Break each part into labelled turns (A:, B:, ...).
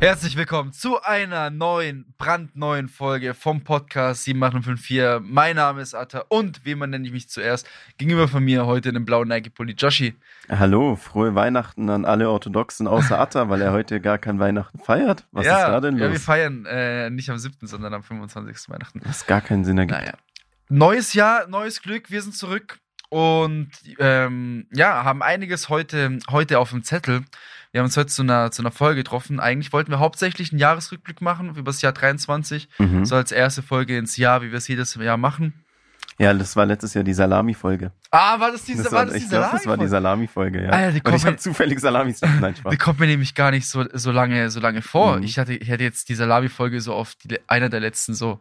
A: Herzlich willkommen zu einer neuen, brandneuen Folge vom Podcast 7854. Mein Name ist Atta und wie man nenne ich mich zuerst? Gegenüber von mir heute in einem blauen Nike-Pulli Joshi.
B: Hallo, frohe Weihnachten an alle Orthodoxen außer Atta, weil er heute gar kein Weihnachten feiert. Was
A: ja,
B: ist da denn los?
A: Ja, wir feiern äh, nicht am 7., sondern am 25. Weihnachten.
B: Was gar keinen Sinn ergibt.
A: Naja. Neues Jahr, neues Glück, wir sind zurück und ähm, ja, haben einiges heute, heute auf dem Zettel. Wir haben uns heute zu einer, zu einer Folge getroffen. Eigentlich wollten wir hauptsächlich einen Jahresrückblick machen über das Jahr 23.
B: Mhm.
A: So als erste Folge ins Jahr, wie wir es jedes Jahr machen.
B: Ja, das war letztes Jahr die Salami-Folge.
A: Ah, war das diese,
B: Das
A: war
B: war,
A: das die
B: ich glaube, das war die
A: Salami-Folge?
B: Ja.
A: Alter, die
B: Und ich habe zufällig Salamis. Nein, Spaß.
A: Die kommt mir nämlich gar nicht so, so lange, so lange vor.
B: Mhm.
A: Ich hatte, ich hatte jetzt die Salami-Folge so auf die, einer der letzten so,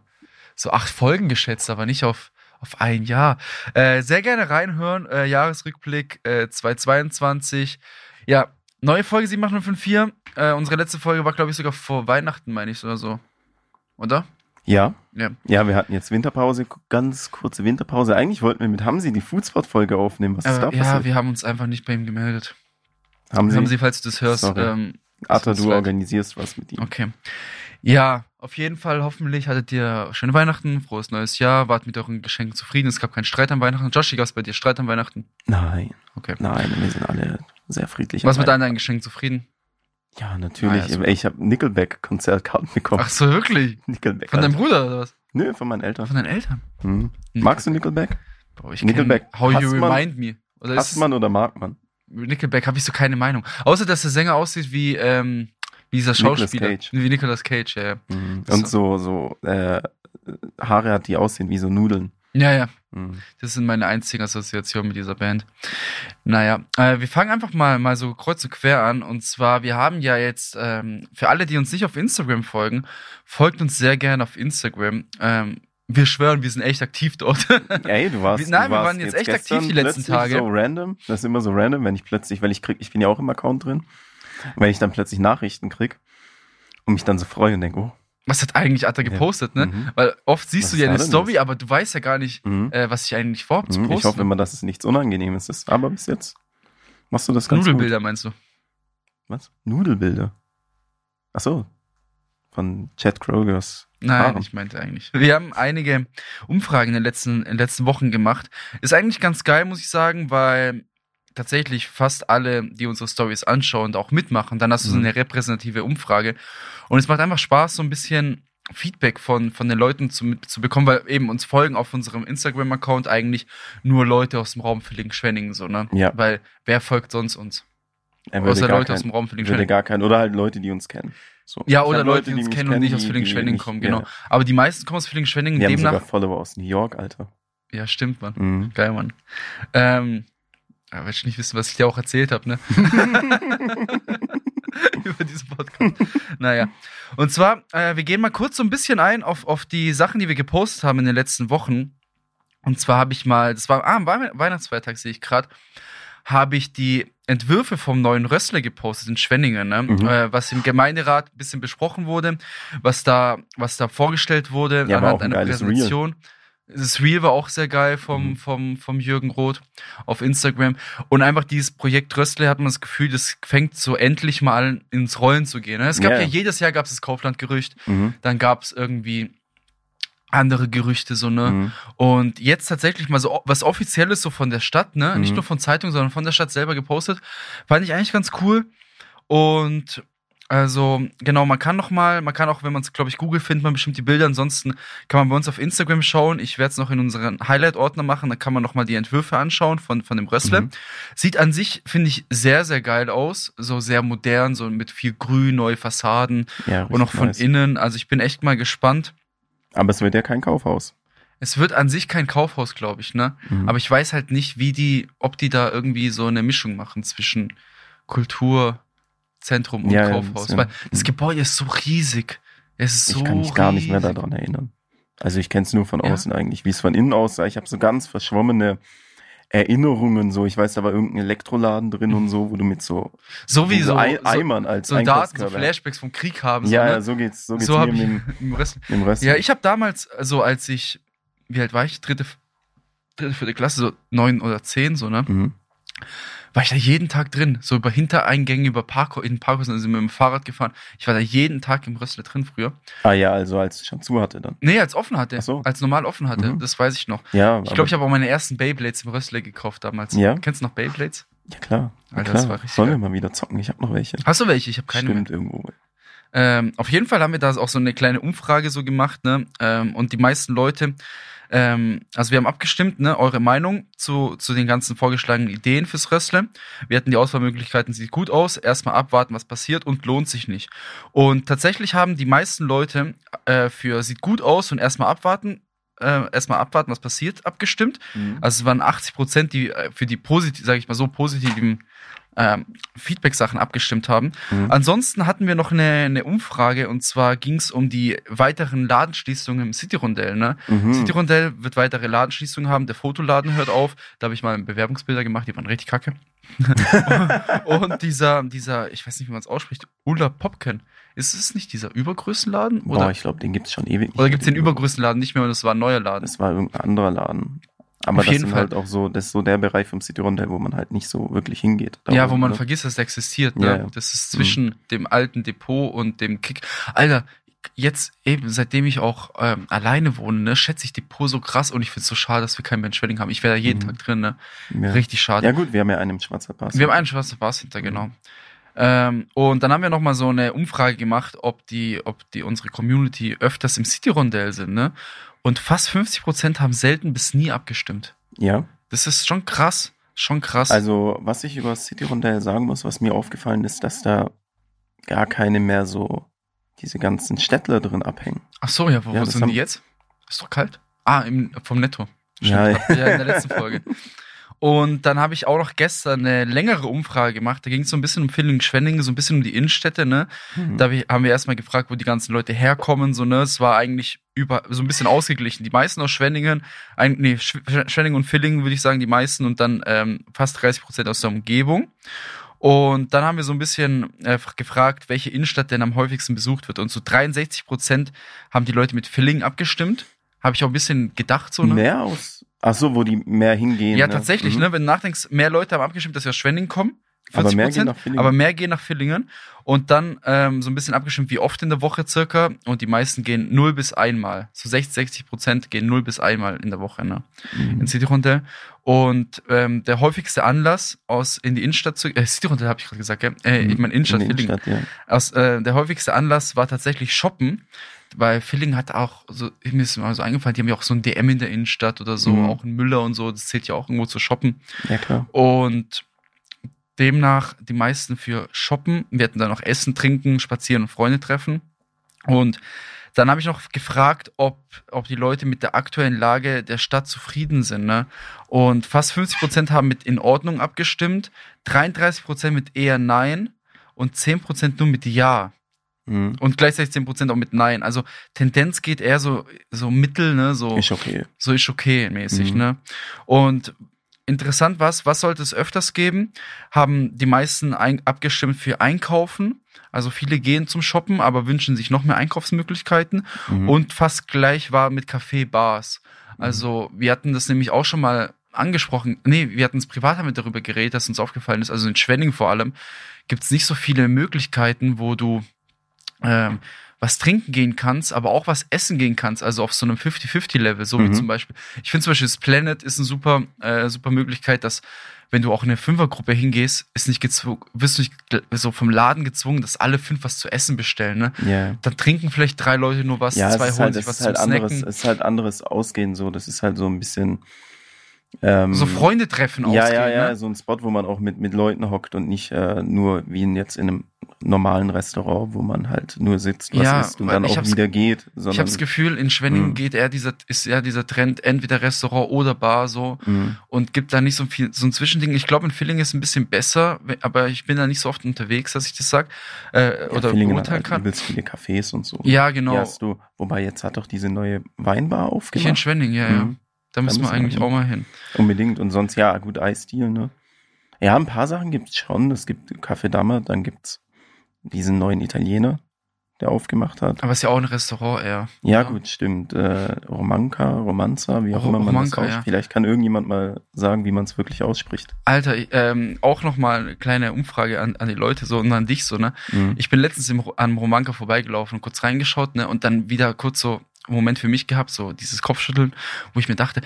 A: so acht Folgen geschätzt, aber nicht auf, auf ein Jahr. Äh, sehr gerne reinhören. Äh, Jahresrückblick äh, 2022. Ja, neue Folge 7854. Äh, unsere letzte Folge war, glaube ich, sogar vor Weihnachten, meine ich, oder so. Oder?
B: Ja,
A: Ja.
B: ja, wir hatten jetzt Winterpause, ganz kurze Winterpause. Eigentlich wollten wir mit Hamsi die Foodspot-Folge aufnehmen. Was ist da
A: Aber, ja,
B: passiert?
A: wir haben uns einfach nicht bei ihm gemeldet.
B: Hamsi,
A: Haben Sie, falls du das hörst,
B: Sorry.
A: ähm,
B: Atta,
A: tut's
B: du organisierst was mit ihm.
A: Okay. Ja, auf jeden Fall, hoffentlich hattet ihr schöne Weihnachten, frohes neues Jahr, wart mit euren Geschenken zufrieden, es gab keinen Streit an Weihnachten. Joshi, gab es bei dir Streit an Weihnachten?
B: Nein,
A: Okay.
B: nein, wir sind alle sehr friedlich.
A: Was mit deinen Geschenken zufrieden?
B: Ja, natürlich.
A: Ah, ja.
B: Ey, ich habe Nickelback-Konzertkarten bekommen.
A: Ach so, wirklich?
B: Nickelback.
A: Von deinem. Bruder oder was?
B: Nö, von meinen Eltern.
A: Von deinen Eltern?
B: Hm. Magst du Nickelback?
A: Boah, ich
B: Nickelback
A: How You? Remind Me. Oder
B: Hasst man oder mag man?
A: Nickelback habe ich so keine Meinung. Außer, dass der Sänger aussieht wie, ähm, wie dieser
B: Nicolas
A: Schauspieler.
B: Cage.
A: Wie Nicolas Cage, ja, ja.
B: Mhm. Und so, so äh, Haare hat, die aussehen wie so Nudeln.
A: Ja, ja.
B: Mhm.
A: Das sind meine einzigen Assoziationen mit dieser Band. Naja, äh, wir fangen einfach mal, mal so kreuz und quer an. Und zwar, wir haben ja jetzt, ähm, für alle, die uns nicht auf Instagram folgen, folgt uns sehr gerne auf Instagram. Ähm, wir schwören, wir sind echt aktiv dort.
B: Ey, du warst.
A: Wir- nein,
B: du
A: wir
B: warst
A: waren jetzt echt aktiv die letzten Tage.
B: So random. Das ist immer so random, wenn ich plötzlich, weil ich krieg, ich bin ja auch im Account drin, wenn ich dann plötzlich Nachrichten krieg und mich dann so freue und denke, oh.
A: Was hat eigentlich Atta gepostet, ne?
B: Mhm.
A: Weil oft siehst
B: Was
A: du ja
B: ist
A: eine Story,
B: los?
A: aber du weißt ja gar nicht,
B: Mhm.
A: äh, was ich eigentlich vorhabe zu
B: Mhm.
A: posten.
B: Ich hoffe immer, dass es nichts Unangenehmes ist. Aber bis jetzt machst du das ganz
A: Nudelbilder meinst du?
B: gut. Was? Nudelbilder? Ach so. Von Chad Krogers.
A: Nein,
B: Haaren.
A: ich meinte eigentlich. Wir haben einige Umfragen in den letzten, in den letzten Wochen gemacht. Ist eigentlich ganz geil, muss ich sagen, weil tatsächlich fast alle, die unsere Stories anschauen, auch mitmachen. Dann hast du so
B: Mhm.
A: eine repräsentative Umfrage. Und es macht einfach Spaß, so ein bisschen Feedback von, von den Leuten zu, zu bekommen, weil eben uns folgen auf unserem Instagram-Account eigentlich nur Leute aus dem Raum Villingen-Schwenningen, so, ne?
B: Ja.
A: Weil wer folgt sonst uns?
B: Er
A: Außer
B: gar
A: Leute
B: kein-
A: aus dem Raum
B: würde
A: Villingen-Schwenningen.
B: gar kein, oder halt Leute, die uns kennen. So.
A: Ja, oder
B: hab
A: Leute, die uns kennen und nicht aus Villingen-Schwenningen kommen, genau.
B: Ja.
A: Aber die meisten kommen aus Villingen-Schwenningen,
B: Die haben sogar
A: demnach.
B: Follower aus New York, Alter.
A: Ja, stimmt, Mann.
B: Mhm.
A: Geil, Mann. Ähm, ja, willst du nicht wissen, was ich dir auch erzählt habe, ne? Über diesen Podcast. naja. Und zwar, äh, wir gehen mal kurz so ein bisschen ein auf, auf die Sachen, die wir gepostet haben in den letzten Wochen. Und zwar habe ich mal, das war ah, am Wei- Weihnachtsfeiertag, sehe ich gerade, habe ich die Entwürfe vom neuen Rössler gepostet in Schwenningen, ne?
B: Mhm.
A: äh, was im Gemeinderat ein bisschen besprochen wurde, was da, was da vorgestellt wurde
B: Ja, ein
A: einer Präsentation. Das Reel war auch sehr geil vom,
B: Mhm.
A: vom, vom Jürgen Roth auf Instagram. Und einfach dieses Projekt Röstle hat man das Gefühl, das fängt so endlich mal ins Rollen zu gehen. ne? Es gab
B: Ja,
A: ja, jedes Jahr gab es das Kaufland-Gerücht,
B: Mhm.
A: dann gab es irgendwie andere Gerüchte, so, ne?
B: Mhm.
A: Und jetzt tatsächlich mal so was Offizielles so von der Stadt, ne? Nicht
B: Mhm.
A: nur von Zeitung, sondern von der Stadt selber gepostet. Fand ich eigentlich ganz cool. Und also, genau, man kann noch mal, man kann auch, wenn man es, glaube ich, Google findet man bestimmt die Bilder. Ansonsten kann man bei uns auf Instagram schauen. Ich werde es noch in unseren Highlight-Ordner machen. Da kann man noch mal die Entwürfe anschauen von, von dem Rössle.
B: Mhm.
A: Sieht an sich, finde ich, sehr, sehr geil aus. So sehr modern, so mit viel Grün, neue Fassaden
B: Ja,
A: und auch von
B: nice.
A: innen. Also ich bin echt mal gespannt.
B: Aber es wird ja kein Kaufhaus.
A: Es wird an sich kein Kaufhaus, glaube ich, ne?
B: Mhm.
A: Aber ich weiß halt nicht, wie die, ob die da irgendwie so eine Mischung machen zwischen Kulturzentrum und
B: Ja, ja,
A: Kaufhaus.
B: das, ja.
A: Weil das Gebäude ist so riesig. Es ist so
B: ich kann mich gar nicht mehr
A: riesig.
B: daran erinnern. Also ich kenne es nur von
A: Ja?
B: außen eigentlich, wie es von innen aussah. Ich habe so ganz verschwommene Erinnerungen so. Ich weiß, da war irgendein Elektroladen drin und so, wo du mit so,
A: So wie
B: so,
A: so,
B: Ei-
A: so,
B: Eimern als
A: so Daten, so. Flashbacks vom Krieg haben.
B: ja,
A: so,
B: ja,
A: ne?
B: so geht's, so geht's
A: so
B: mir
A: habe ich
B: mit,
A: im Rest.
B: dem, im Rest.
A: Ja, ich habe damals, also als ich, wie alt war ich? Dritte, dritte, vierte Klasse, so neun oder zehn, so, ne?
B: Mhm.
A: War ich da jeden Tag drin. So über Hintereingänge, über Parko, in Parkhaus sind wir mit dem Fahrrad gefahren. Ich war da jeden Tag im Rössle drin früher.
B: Ah ja, also als es schon zu hatte dann.
A: Nee, als offen hatte.
B: Ach so.
A: Als normal offen hatte.
B: Mhm.
A: Das weiß ich noch.
B: Ja,
A: Ich glaube, ich habe auch meine ersten Beyblades im Rössle gekauft damals.
B: Ja?
A: Kennst du noch Beyblades?
B: Ja klar.
A: Alter,
B: klar.
A: das war richtig
B: Sollen wir mal wieder zocken? Ich habe noch welche.
A: Hast du welche? Ich habe keine mehr.
B: Stimmt irgendwo.
A: Ähm, auf jeden Fall haben wir da auch so eine kleine Umfrage so gemacht, ne? Ähm, und die meisten Leute, ähm, also wir haben abgestimmt, ne, eure Meinung zu, zu den ganzen vorgeschlagenen Ideen fürs Wrestling. Wir hatten die Auswahlmöglichkeiten, sieht gut aus, erstmal abwarten, was passiert und lohnt sich nicht. Und tatsächlich haben die meisten Leute äh, für sieht gut aus und erstmal abwarten, äh, erstmal abwarten, was passiert, abgestimmt. Also es waren 80 Prozent, die äh, für die positiv, sage ich mal so, positiven ähm, Feedback-Sachen abgestimmt haben.
B: Mhm.
A: Ansonsten hatten wir noch eine, eine Umfrage und zwar ging es um die weiteren Ladenschließungen im City-Rondell. Ne?
B: Mhm.
A: City-Rondell wird weitere Ladenschließungen haben. Der Fotoladen hört auf. Da habe ich mal Bewerbungsbilder gemacht, die waren richtig kacke. und dieser, dieser, ich weiß nicht, wie man es ausspricht, Ulla Popken. Ist es nicht dieser Übergrößenladen?
B: Boah,
A: Oder,
B: ich glaube, den gibt's schon ewig. nicht
A: oder gibt es den Übergrößenladen nicht mehr und es war ein neuer Laden?
B: Das war irgendein anderer Laden. Aber
A: Auf
B: das
A: Fall.
B: halt auch so, das ist so der Bereich vom City Rondell, wo man halt nicht so wirklich hingeht. Da
A: ja, wo man
B: ne?
A: vergisst, dass es existiert. Ne?
B: Ja, ja.
A: Das ist zwischen dem alten Depot und dem Kick. Alter, jetzt eben, seitdem ich auch ähm, alleine wohne, ne, schätze ich Depot so krass und ich finde es so schade, dass wir keinen Ben Schwedding haben. Ich wäre da jeden
B: Mhm.
A: Tag drin, ne?
B: ja.
A: Richtig schade.
B: Ja gut, wir haben ja einen im Schwarzer Pass.
A: Wir haben einen schwarzen Bars hinter, genau. Ähm, und dann haben wir noch mal so eine Umfrage gemacht, ob die, ob die unsere Community öfters im City-Rondell sind, ne? Und fast 50 Prozent haben selten bis nie abgestimmt.
B: Ja.
A: Das ist schon krass. Schon krass.
B: Also, was ich über City Rondell sagen muss, was mir aufgefallen ist, dass da gar keine mehr so diese ganzen Städtler drin abhängen.
A: Ach so, ja, wo,
B: Ja,
A: wo sind
B: haben-
A: die jetzt? Ist doch kalt. Ah, im, vom Netto.
B: Ja,
A: Stimmt. ja, in der letzten Folge. Und dann habe ich auch noch gestern eine längere Umfrage gemacht. Da ging es so ein bisschen um Villingen-Schwenningen, so ein bisschen um die Innenstädte, ne?
B: Mhm.
A: Da haben wir erstmal gefragt, wo die ganzen Leute herkommen, so, ne? Es war eigentlich über, so ein bisschen ausgeglichen. Die meisten aus Schwenningen, ein, nee, Sch- Schwenningen und Villingen würde ich sagen, die meisten und dann ähm, fast 30 Prozent aus der Umgebung. Und dann haben wir so ein bisschen äh, gefragt, welche Innenstadt denn am häufigsten besucht wird. Und so 63 Prozent haben die Leute mit Villingen abgestimmt. Habe ich auch ein bisschen gedacht, so, ne?
B: Mehr aus. Ach so, wo die mehr hingehen.
A: Ja,
B: ne?
A: tatsächlich,
B: Mhm.
A: ne? Wenn du nachdenkst, mehr Leute haben abgestimmt, dass sie aus Schwenning kommen.
B: Aber
A: 40
B: mehr gehen nach Villingen.
A: aber mehr gehen nach Villingen. Und dann ähm, so ein bisschen abgestimmt, wie oft in der Woche circa. Und die meisten gehen 0 bis einmal. So 60, 60 Prozent gehen 0 bis einmal in der Woche, ne?
B: Mhm.
A: In City Rondell. Und ähm, der häufigste Anlass aus in die Innenstadt zu äh, City Rondell habe ich gerade gesagt, gell? Äh, ich meine Innenstadt,
B: Mhm. In
A: Villingen.
B: Innenstadt, ja.
A: Aus, äh, der häufigste Anlass war tatsächlich Shoppen, weil Villingen hat auch so, mir ist mal so eingefallen, die haben ja auch so ein DM in der Innenstadt oder so,
B: Mhm.
A: auch ein Müller und so, das zählt ja auch irgendwo zu shoppen.
B: Ja, klar.
A: Und demnach die meisten für shoppen. Wir hatten dann noch Essen, Trinken, Spazieren und Freunde treffen. Und dann habe ich noch gefragt, ob, ob die Leute mit der aktuellen Lage der Stadt zufrieden sind. Ne? Und fast 50 Prozent haben mit in Ordnung abgestimmt, 33 Prozent mit eher Nein und 10 Prozent nur mit Ja.
B: Mhm.
A: Und gleichzeitig 10 Prozent auch mit Nein. Also Tendenz geht eher so, so mittel, ne? So,
B: Ist okay.
A: so ist okay mäßig,
B: Mhm.
A: ne? Und interessant was, was sollte es öfters geben? Haben die meisten ein, abgestimmt für Einkaufen. Also viele gehen zum Shoppen, aber wünschen sich noch mehr Einkaufsmöglichkeiten.
B: Mhm.
A: Und fast gleich war mit Café, Bars.
B: Mhm.
A: Also wir hatten das nämlich auch schon mal angesprochen. Nee, wir hatten es privat damit darüber geredet, dass uns aufgefallen ist, also in Schwenning vor allem, gibt es nicht so viele Möglichkeiten, wo du ähm, was trinken gehen kannst, aber auch was essen gehen kannst, also auf so einem 50-50-Level, so wie
B: Mhm.
A: zum Beispiel. Ich finde zum Beispiel das Planet ist eine super, äh, super Möglichkeit, dass wenn du auch in eine Fünfergruppe hingehst, ist nicht gezwungen, wirst du nicht so vom Laden gezwungen, dass alle fünf was zu essen bestellen, ne?
B: ja.
A: Dann trinken vielleicht drei Leute nur was,
B: Ja,
A: zwei holen
B: halt,
A: sich was
B: ist halt anderes,
A: Snacken.
B: es ist halt anderes Ausgehen so. Das ist halt so ein bisschen. Ähm,
A: So Freunde treffen
B: Ja,
A: ausgehen,
B: ja, ja,
A: ne?
B: so ein Spot, wo man auch mit, mit Leuten hockt und nicht äh, nur wie in jetzt in einem normalen Restaurant, wo man halt nur sitzt, was
A: Ja,
B: isst und dann
A: ich
B: auch wieder geht.
A: Ich
B: Sondern,
A: habe das Gefühl, in Schwenningen
B: Mhm.
A: geht eher dieser, ist eher dieser Trend, entweder Restaurant oder Bar so
B: Mhm.
A: und gibt da nicht so viel, so ein Zwischending. Ich glaube, in Villingen ist es ein bisschen besser, aber ich bin da nicht so oft unterwegs, dass ich das sag, äh,
B: Ja,
A: oder
B: Villingen hat halt
A: kann.
B: übelst viele Cafés und so.
A: Ja, genau.
B: Hier hast du, wobei jetzt hat doch diese neue Weinbar
A: Hier in
B: aufgemacht.
A: Schwenningen, ja, ja. Da müssen wir eigentlich
B: hin.
A: auch mal hin.
B: Unbedingt. Und sonst, ja, gut, Eisdeal, ne? Ja, ein paar Sachen gibt's schon. Es gibt Café Dammer, dann gibt's diesen neuen Italiener. der aufgemacht hat.
A: Aber ist ja auch ein Restaurant eher.
B: Ja, gut, stimmt. Äh, Romanka, Romanza, wie auch
A: Ro-
B: immer man
A: Romanka,
B: das
A: ja.
B: ausspricht. Vielleicht kann irgendjemand mal sagen, wie man es wirklich ausspricht.
A: Alter, ähm, auch nochmal eine kleine Umfrage an, an die Leute so und an dich so, ne?
B: Mhm.
A: Ich bin letztens im, am Romanka vorbeigelaufen und kurz reingeschaut, ne? Und dann wieder kurz so Moment für mich gehabt, so dieses Kopfschütteln, wo ich mir dachte,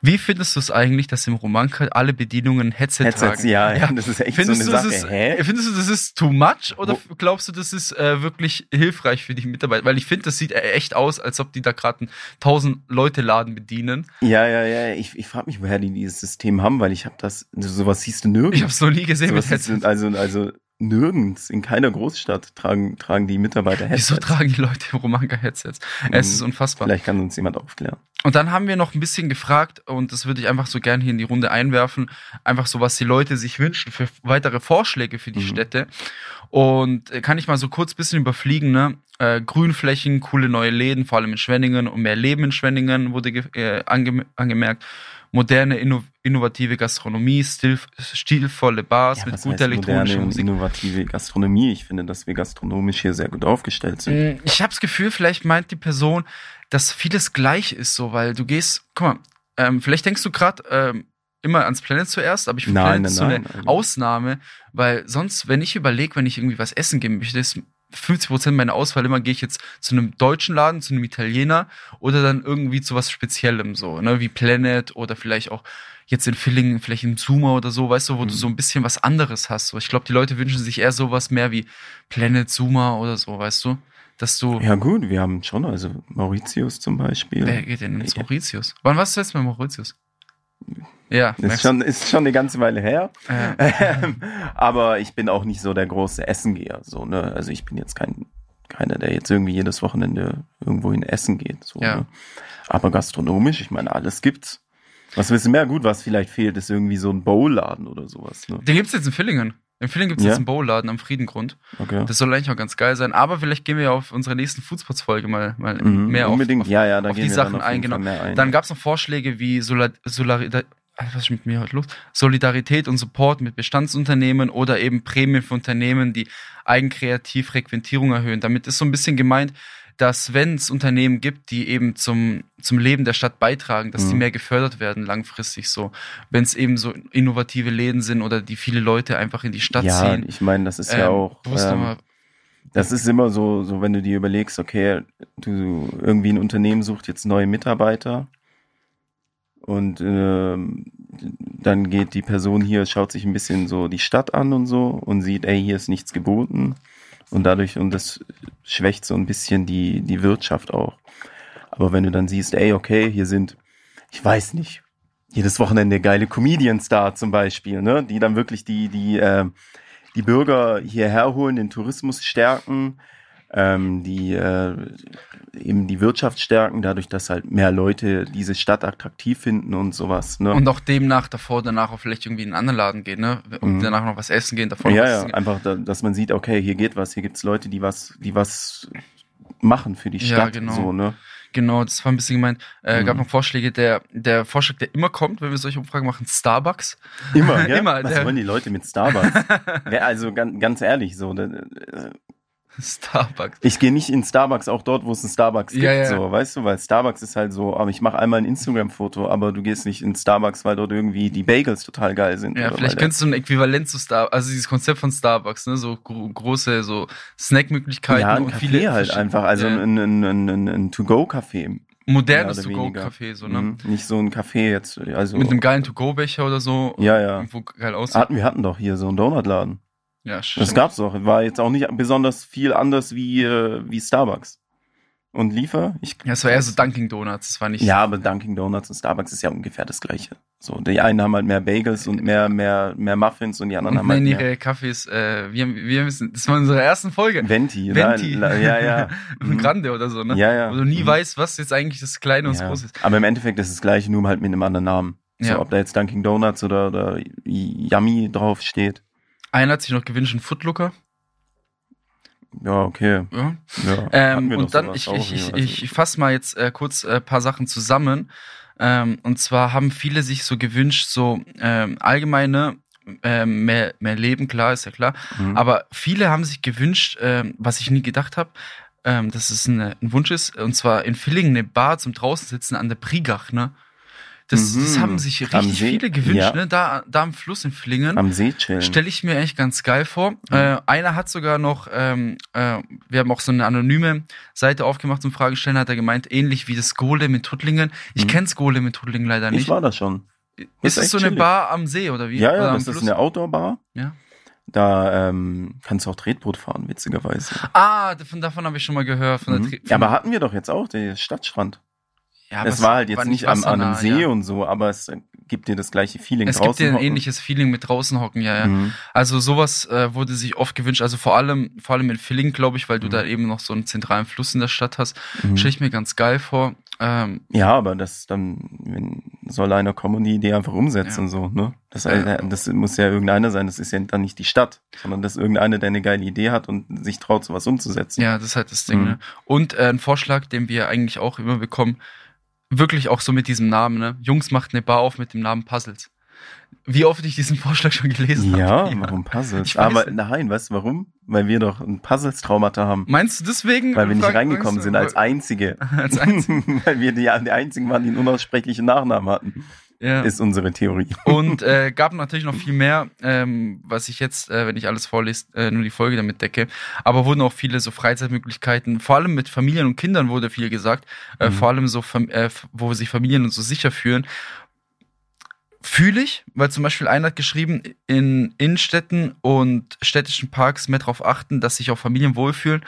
A: wie findest du es eigentlich, dass im Romanka alle Bedienungen Headset,
B: Headsets,
A: tragen?
B: ja, ja, das ist echt so eine
A: Findest du,
B: Sache.
A: das ist,
B: Hä?
A: findest du, das ist too much oder
B: Wo-
A: glaubst du, das ist äh, wirklich hilfreich für die Mitarbeiter? Weil ich finde, das sieht äh, echt aus, als ob die da gerade einen 1000 Leute Laden bedienen.
B: Ja, ja, ja. Ich, ich frage mich, woher die dieses System haben, weil ich habe das, sowas siehst du nirgends.
A: Ich habe es noch nie gesehen
B: sowas
A: mit
B: du,
A: Headset.
B: also, also nirgends, in keiner Großstadt tragen, tragen die Mitarbeiter Headsets.
A: Wieso tragen die Leute im Romanka Headsets? Es ist
B: Mhm.
A: unfassbar.
B: Vielleicht kann uns jemand aufklären.
A: Und dann haben wir noch ein bisschen gefragt, und das würde ich einfach so gern hier in die Runde einwerfen, einfach so, was die Leute sich wünschen für weitere Vorschläge für die
B: Mhm.
A: Städte. Und äh, kann ich mal so kurz ein bisschen überfliegen, ne? Äh, Grünflächen, coole neue Läden, vor allem in Schwenningen und mehr Leben in Schwenningen wurde äh, ange angemerkt. Moderne, inno innovative Gastronomie, stil stilvolle Bars
B: Ja,
A: mit guter
B: moderne
A: elektronischer
B: und
A: Musik.
B: innovative Gastronomie. Ich finde, dass wir gastronomisch hier sehr gut aufgestellt sind.
A: Mm, Ich habe das Gefühl, vielleicht meint die Person, dass vieles gleich ist, so, weil du gehst, guck mal, ähm, vielleicht denkst du gerade ähm, immer ans Planet zuerst, aber ich finde
B: Nein,
A: Planet ist so
B: nein,
A: eine
B: nein,
A: Ausnahme, weil sonst, wenn ich überlege, wenn ich irgendwie was essen gehen möchte, ist 50% meiner Auswahl immer, gehe ich jetzt zu einem deutschen Laden, zu einem Italiener oder dann irgendwie zu was Speziellem, so, ne, wie Planet oder vielleicht auch jetzt in Villingen, vielleicht in Zuma oder so, weißt du, wo du
B: Mhm.
A: so ein bisschen was anderes hast. So, ich glaube, die Leute wünschen sich eher sowas mehr wie Planet Zuma oder so, weißt du? Dass du.
B: Ja gut, wir haben schon, also Mauritius zum Beispiel.
A: Wer geht denn ins. Mauritius? Wann warst du jetzt bei Mauritius? Ja,
B: Ist schon, ist schon eine ganze Weile her.
A: Äh,
B: Ähm, aber ich bin auch nicht so der große Essengeher. So, ne? Also ich bin jetzt kein, keiner, der jetzt irgendwie jedes Wochenende irgendwo hin essen geht. So,
A: Ja.
B: ne? Aber gastronomisch, ich meine, alles gibt's. Was willst du mehr? Gut, was vielleicht fehlt, ist irgendwie so ein Bowladen oder sowas. Ne?
A: den gibt's jetzt in Villingen. In Villingen gibt's
B: Ja.
A: jetzt einen Bowladen am Friedengrund.
B: Okay.
A: Das soll eigentlich auch ganz geil sein. Aber vielleicht gehen wir ja auf unsere nächsten Foodspots-Folge mal, mal
B: Mhm,
A: mehr auf,
B: unbedingt,
A: auf,
B: ja, ja,
A: auf die Sachen ein, genau.
B: Ein.
A: Dann gab's noch Vorschläge wie Solar. Was ist mit mir heute los? Solidarität und Support mit Bestandsunternehmen oder eben Prämien für Unternehmen, die eigenkreativ Frequentierung erhöhen. Damit ist so ein bisschen gemeint, dass wenn es Unternehmen gibt, die eben zum, zum Leben der Stadt beitragen, dass die
B: Mhm.
A: mehr gefördert werden langfristig so. Wenn es eben so innovative Läden sind oder die viele Leute einfach in die Stadt
B: ja,
A: ziehen.
B: ich meine, das ist ja
A: Ähm,
B: auch.
A: bewusst
B: ähm, Das ist immer so, so wenn du dir überlegst, okay, du irgendwie ein Unternehmen sucht jetzt neue Mitarbeiter und ähm, dann geht die Person hier, schaut sich ein bisschen so die Stadt an und so und sieht, ey, hier ist nichts geboten und dadurch und das schwächt so ein bisschen die die Wirtschaft auch. Aber wenn du dann siehst, ey, okay, hier sind, ich weiß nicht, jedes Wochenende geile Comedians da zum Beispiel, ne, die dann wirklich die die äh, die Bürger hierher holen, den Tourismus stärken, ähm, die äh, eben die Wirtschaft stärken, dadurch, dass halt mehr Leute diese Stadt attraktiv finden und sowas. Ne?
A: Und auch demnach davor, danach auch vielleicht irgendwie in einen anderen Laden gehen, ne? Und
B: Mhm.
A: danach noch was essen gehen, davor noch
B: ja,
A: was
B: ja,
A: essen gehen.
B: einfach, da, dass man sieht, okay, hier geht was, hier gibt's Leute, die was, die was machen für die
A: Ja,
B: Stadt.
A: genau.
B: So, ne?
A: Genau, das war ein bisschen gemeint. Äh,
B: Mhm.
A: Gab noch Vorschläge, der, der Vorschlag, der immer kommt, wenn wir solche Umfragen machen, Starbucks.
B: Immer, ja?
A: Immer,
B: Was wollen die Leute mit Starbucks? Wer- also ganz, ganz ehrlich, so, da,
A: Starbucks.
B: ich gehe nicht in Starbucks, auch dort, wo es einen Starbucks gibt,
A: Ja, ja.
B: so, weißt du, weil Starbucks ist halt so, aber ich mache einmal ein Instagram-Foto, aber du gehst nicht in Starbucks, weil dort irgendwie die Bagels total geil sind.
A: Ja, vielleicht könntest du ein Äquivalent zu Starbucks, also dieses Konzept von Starbucks, ne? So gro große, so Snackmöglichkeiten
B: ja, ein
A: und
B: Café
A: viele
B: halt einfach, also
A: ja,
B: ein, ein, ein, ein, ein To-Go-Café.
A: modernes. To-Go-Café, so, ne?
B: Mhm, Nicht so ein Café jetzt, also.
A: Mit einem geilen To-Go-Becher oder so.
B: Ja, ja.
A: Irgendwo geil aussieht.
B: hatten, wir hatten doch hier so einen Donutladen.
A: Ja,
B: Das
A: stimmt.
B: gab's doch. War jetzt auch nicht besonders viel anders wie, äh, wie Starbucks. Und Liefer? Ich,
A: Ja, es war eher so Dunkin' Donuts, das war nicht.
B: Ja, aber Dunkin' Donuts und Starbucks ist ja ungefähr das gleiche. So, die einen haben halt mehr Bagels und mehr, mehr, mehr Muffins und die anderen
A: Und
B: haben halt mehr
A: ihre Kaffees, äh, wir, wir müssen, das war unsere ersten Folge.
B: Venti.
A: Venti.
B: La, la, ja, ja. Mhm.
A: Grande oder so, ne?
B: Ja, ja.
A: Wo du nie
B: Mhm.
A: weißt, was jetzt eigentlich das Kleine und das
B: ja.
A: Große ist.
B: Aber im Endeffekt ist es das gleiche, nur halt mit einem anderen Namen. So,
A: Ja.
B: ob da jetzt Dunkin' Donuts oder, oder Yummy drauf
A: Einer hat sich noch gewünscht, einen Footlooker.
B: Ja, okay.
A: Ja.
B: Ja,
A: Ähm, und dann, ich, ich, ich, ich, ich fasse mal jetzt äh, kurz äh, paar Sachen zusammen. Ähm, und zwar haben viele sich so gewünscht, so ähm, allgemeine äh, mehr, mehr Leben, klar, ist ja klar.
B: Mhm.
A: Aber viele haben sich gewünscht, ähm, was ich nie gedacht habe, ähm, dass es eine, ein Wunsch ist, und zwar in Villingen eine Bar zum draußen sitzen an der Brigach, ne? Das, das
B: Mhm.
A: haben sich richtig viele gewünscht,
B: Ja.
A: ne? Da, da am Fluss in Villingen.
B: Am See chillen.
A: Stelle ich mir echt ganz geil vor. Äh, einer hat sogar noch, ähm, äh, wir haben auch so eine anonyme Seite aufgemacht zum Fragen stellen, hat er gemeint, ähnlich wie das Golem in Tuttlingen. Ich
B: Mhm.
A: kenn's Golem in Tuttlingen leider
B: ich
A: nicht.
B: war da schon.
A: ist es
B: echt
A: so eine
B: chillig.
A: Bar am See oder wie?
B: Ja,
A: oder
B: ja,
A: am
B: das ist eine Outdoor-Bar.
A: Ja.
B: Da ähm, kannst du auch Tretboot fahren, witzigerweise.
A: Ah, davon, davon habe ich schon mal gehört.
B: Mhm. Ja, aber hatten wir doch jetzt auch, der Stadtstrand.
A: Ja,
B: es war halt jetzt nicht am, an einem See
A: ja.
B: und so, aber es äh, gibt dir das gleiche Feeling
A: Es gibt dir ein
B: hocken.
A: ähnliches Feeling mit draußen hocken, ja, ja.
B: Mhm.
A: Also sowas äh, wurde sich oft gewünscht, also vor allem, vor allem in Villingen, glaube ich, weil du
B: Mhm.
A: da eben noch so einen zentralen Fluss in der Stadt hast.
B: Mhm.
A: Stelle ich mir ganz geil vor. Ähm,
B: Ja, aber das dann, wenn soll einer kommen und die Idee einfach umsetzen,
A: Ja.
B: so, ne? Das,
A: Ja.
B: das muss ja irgendeiner sein, das ist ja dann nicht die Stadt, sondern das ist irgendeiner, der eine geile Idee hat und sich traut, sowas umzusetzen.
A: Ja, das ist halt das Ding,
B: Mhm.
A: ne? Und äh, ein Vorschlag, den wir eigentlich auch immer bekommen, wirklich auch so mit diesem Namen, ne? Jungs macht eine Bar auf mit dem Namen Puzzles. Wie oft ich diesen Vorschlag schon gelesen
B: Ja,
A: habe.
B: warum Puzzles? Aber nein, weißt du warum? Weil wir doch ein Puzzles-Traumata haben.
A: Meinst du deswegen?
B: Weil wir nicht reingekommen sind als Einzige.
A: als Einzige.
B: Weil wir die, die Einzigen waren, die einen unaussprechlichen Nachnamen hatten,
A: Ja.
B: ist unsere Theorie.
A: Und äh, gab natürlich noch viel mehr, ähm, was ich jetzt, äh, wenn ich alles vorlese, äh, nur die Folge damit decke. Aber wurden auch viele so Freizeitmöglichkeiten, vor allem mit Familien und Kindern wurde viel gesagt, äh,
B: Mhm.
A: vor allem so, äh, wo sich Familien so sicher fühlen. Fühle ich, weil zum Beispiel einer hat geschrieben, in Innenstädten und städtischen Parks mehr darauf achten, dass sich auch Familien wohlfühlen.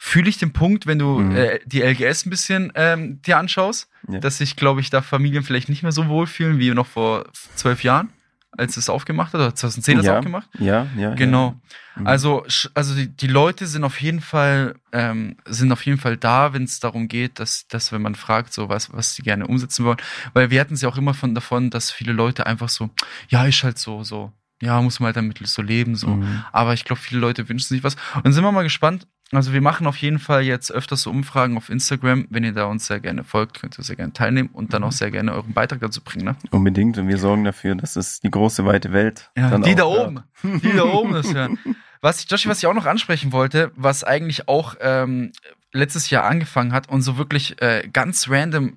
A: Fühle ich den Punkt, wenn du
B: Mhm.
A: äh, die LGS ein bisschen ähm, dir anschaust,
B: Ja.
A: dass sich, glaube ich, da Familien vielleicht nicht mehr so wohlfühlen wie noch vor zwölf Jahren, als es aufgemacht hat, oder 2010 hat es
B: ja,
A: aufgemacht.
B: ja, ja.
A: Genau.
B: Ja. Mhm.
A: Also, also die, die Leute sind auf jeden Fall, ähm, sind auf jeden Fall da, wenn es darum geht, dass, dass wenn man fragt, so was, was sie gerne umsetzen wollen. Weil wir hatten es ja auch immer von davon, dass viele Leute einfach so, ja, ist halt so, so, ja, muss man halt damit so leben, so.
B: Mhm.
A: Aber ich glaube, viele Leute wünschen sich was. Und sind wir mal gespannt. Also wir machen auf jeden Fall jetzt öfters so Umfragen auf Instagram. Wenn ihr da uns sehr gerne folgt, könnt ihr sehr gerne teilnehmen und dann auch sehr gerne euren Beitrag dazu bringen. Ne?
B: Unbedingt. Und wir sorgen dafür, dass es die große, weite Welt.
A: Ja,
B: dann
A: die da
B: auch
A: oben. Die da oben ist ja. Was ich, Joshi, was ich auch noch ansprechen wollte, was eigentlich auch ähm, letztes Jahr angefangen hat und so wirklich äh, ganz random.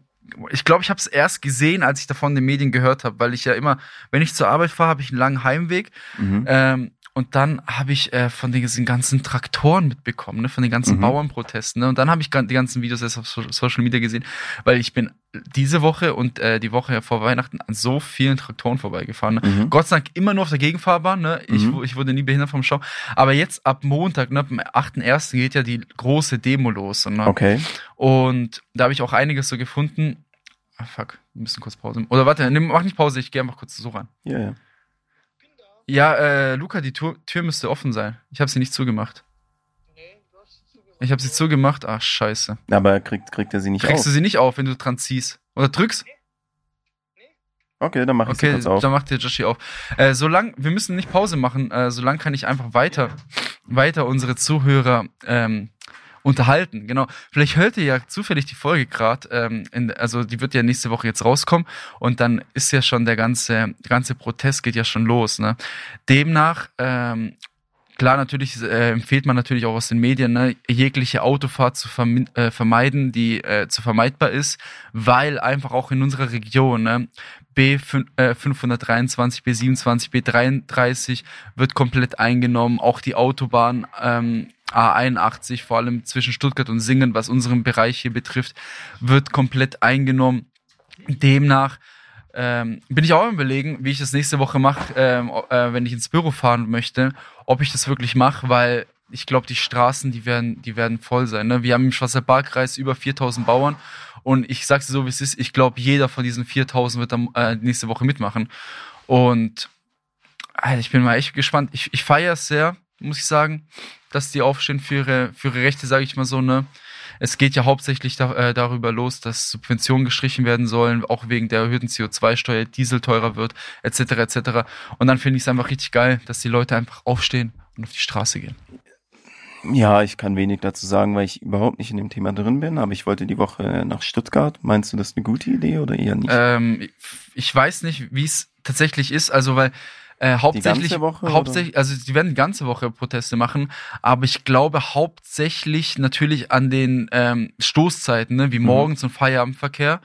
A: Ich glaube, ich habe es erst gesehen, als ich davon in den Medien gehört habe, weil ich ja immer, wenn ich zur Arbeit fahre, habe ich einen langen Heimweg.
B: Mhm.
A: Ähm, und dann habe ich äh, von den, diesen ganzen Traktoren mitbekommen, ne, von den ganzen
B: Mhm.
A: Bauernprotesten. Ne? Und dann habe ich die ganzen Videos erst auf so Social Media gesehen, weil ich bin diese Woche und äh, die Woche vor Weihnachten an so vielen Traktoren vorbeigefahren. Ne?
B: Mhm.
A: Gott sei Dank immer nur auf der Gegenfahrbahn. Ne? Ich,
B: Mhm.
A: ich wurde nie behindert vom Stau. Aber jetzt ab Montag, ne, ab dem 8.1. geht ja die große Demo los. Ne?
B: Okay.
A: Und da habe ich auch einiges so gefunden. Ah, fuck, wir müssen kurz Pause. Oder warte, nimm, mach nicht Pause, ich gehe einfach kurz so ran.
B: Ja, ja.
A: Ja, äh, Luca, die Tür, Tür müsste offen sein. Ich habe sie nicht zugemacht. Ich habe sie zugemacht. Ach, scheiße.
B: Aber kriegt, kriegt er sie nicht
A: Kriegst
B: auf?
A: du sie nicht auf, wenn du dran ziehst? Oder drückst?
B: Okay, dann mach ich sie
A: Okay,
B: kurz auf.
A: dann macht der Joshi auf. Äh, solang, wir müssen nicht Pause machen, äh, solange kann ich einfach weiter, weiter unsere Zuhörer ähm, unterhalten. Genau. Vielleicht hört ihr ja zufällig die Folge gerade, ähm, also die wird ja nächste Woche jetzt rauskommen und dann ist ja schon der ganze, der ganze Protest geht ja schon los. Ne? Demnach, ähm, klar, natürlich äh, empfiehlt man natürlich auch aus den Medien, ne, jegliche Autofahrt zu vermi äh, vermeiden, die äh, zu vermeidbar ist, weil einfach auch in unserer Region ne, B5, äh, 523, B27, B33 wird komplett eingenommen. Auch die Autobahn ähm, A81, vor allem zwischen Stuttgart und Singen, was unseren Bereich hier betrifft, wird komplett eingenommen. Demnach ähm, bin ich auch am überlegen, wie ich das nächste Woche mache, ähm, äh, wenn ich ins Büro fahren möchte, ob ich das wirklich mache, weil ich glaube, die Straßen, die werden, die werden voll sein. Ne? Wir haben im Schwarzer Parkkreis über 4000 Bauern und ich sag's dir so, wie es ist, ich glaube, jeder von diesen 4000 wird dann äh, nächste Woche mitmachen. Und Alter, ich bin mal echt gespannt. Ich, ich feiere es sehr, muss ich sagen, dass die aufstehen für ihre, für ihre Rechte, sage ich mal so, ne? Es geht ja hauptsächlich da, äh, darüber los, dass Subventionen gestrichen werden sollen, auch wegen der erhöhten CO2-Steuer, Diesel teurer wird, etc. etc. Und dann finde ich es einfach richtig geil, dass die Leute einfach aufstehen und auf die Straße gehen.
B: Ja, ich kann wenig dazu sagen, weil ich überhaupt nicht in dem Thema drin bin, aber ich wollte die Woche nach Stuttgart. Meinst du, das ist eine gute Idee oder eher nicht?
A: Ähm, ich- ich weiß nicht, wie es tatsächlich ist, also weil Äh, hauptsächlich,
B: Woche, oder?
A: hauptsächlich, also die werden die ganze Woche Proteste machen, aber ich glaube hauptsächlich natürlich an den ähm, Stoßzeiten, ne, wie
B: Mhm.
A: morgens und Feierabendverkehr.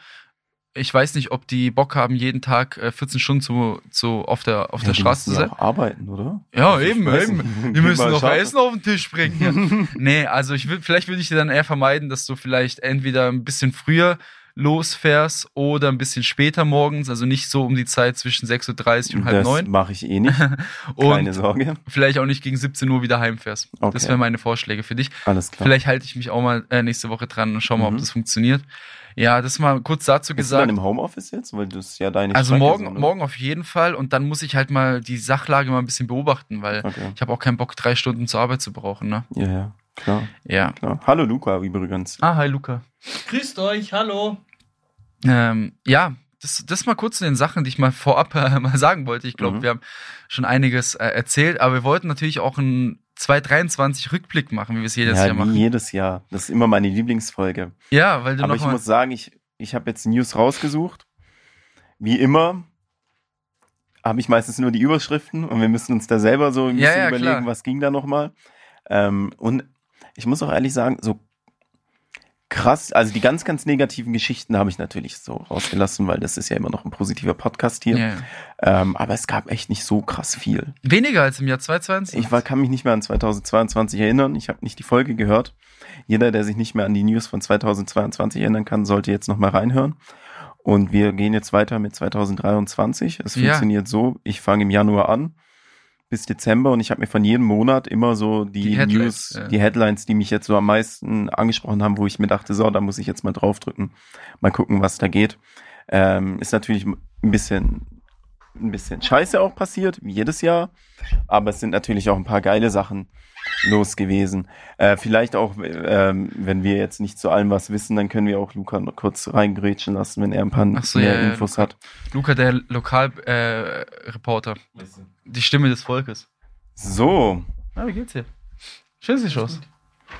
A: Ich weiß nicht, ob die Bock haben, jeden Tag äh, 14 Stunden zu, zu, auf der, auf
B: Ja,
A: der
B: die
A: Straße zu
B: ja
A: sein.
B: auch arbeiten, oder?
A: Ja,
B: Also
A: eben, eben. Die müssen noch. Essen auf den Tisch bringen. Ja. nee, also ich will, vielleicht würde ich dir dann eher vermeiden, dass du vielleicht entweder ein bisschen früher losfährst oder ein bisschen später morgens, also nicht so um die Zeit zwischen 6.30 Uhr und halb
B: Das
A: neun.
B: mache ich eh nicht. Keine
A: Und
B: Sorge.
A: vielleicht auch nicht gegen 17 Uhr wieder heimfährst.
B: Okay.
A: Das wären meine Vorschläge für dich.
B: Alles klar.
A: Vielleicht halte ich mich auch mal äh, nächste Woche dran und schau mal,
B: Mhm.
A: ob das funktioniert. Ja, das mal kurz dazu
B: Bist du dann
A: gesagt.
B: im Homeoffice jetzt? Weil das ja deine
A: Also morgen,
B: ist,
A: morgen auf jeden Fall und dann muss ich halt mal die Sachlage mal ein bisschen beobachten, weil
B: Okay.
A: ich habe auch keinen Bock, drei Stunden zur Arbeit zu brauchen, ne?
B: Ja, ja, klar,
A: Ja.
B: klar. Hallo Luca übrigens.
A: Ah, hi Luca.
C: Grüßt euch, hallo.
A: Ähm, ja, das, das mal kurz zu den Sachen, die ich mal vorab äh, mal sagen wollte. Ich glaube,
B: Mhm.
A: wir haben schon einiges äh, erzählt, aber wir wollten natürlich auch einen 2023 Rückblick machen, wie wir es jedes
B: ja,
A: Jahr machen.
B: jedes Jahr. Das ist immer meine Lieblingsfolge.
A: Ja, weil du
B: Aber
A: noch
B: ich
A: mal,
B: muss sagen, ich, ich habe jetzt News rausgesucht. Wie immer habe ich meistens nur die Überschriften und wir müssen uns da selber so ein
A: Ja,
B: bisschen
A: ja,
B: überlegen,
A: klar.
B: was ging da nochmal. Ähm, und ich muss auch ehrlich sagen, so krass, also die ganz, ganz negativen Geschichten habe ich natürlich so rausgelassen, weil das ist ja immer noch ein positiver Podcast hier.
A: ja, ja.
B: Ähm, aber es gab echt nicht so krass viel.
A: weniger als im Jahr 2022.
B: Ich war, kann mich nicht mehr an 2022 erinnern. Ich habe nicht die Folge gehört. Jeder, der sich nicht mehr an die News von 2022 erinnern kann, sollte jetzt noch mal reinhören. Und wir gehen jetzt weiter mit 2023. Es
A: Ja.
B: funktioniert so, ich fange im Januar an bis Dezember und ich habe mir von jedem Monat immer so die,
A: Die Headlines,
B: News,
A: ja.
B: die Headlines, die mich jetzt so am meisten angesprochen haben, wo ich mir dachte, so, da muss ich jetzt mal draufdrücken, mal gucken, was da geht. Ähm, ist natürlich ein bisschen, ein bisschen scheiße auch passiert, wie jedes Jahr. Aber es sind natürlich auch ein paar geile Sachen los gewesen. Äh, vielleicht auch, ähm, wenn wir jetzt nicht zu allem was wissen, dann können wir auch Luca noch kurz reingrätschen lassen, wenn er ein paar
A: so,
B: mehr
A: ja,
B: Infos
A: Luca.
B: hat.
A: Luca, der Lokalreporter. Äh. Die Stimme des Volkes.
B: So,
A: Ah, wie geht's dir? Schön sieht aus.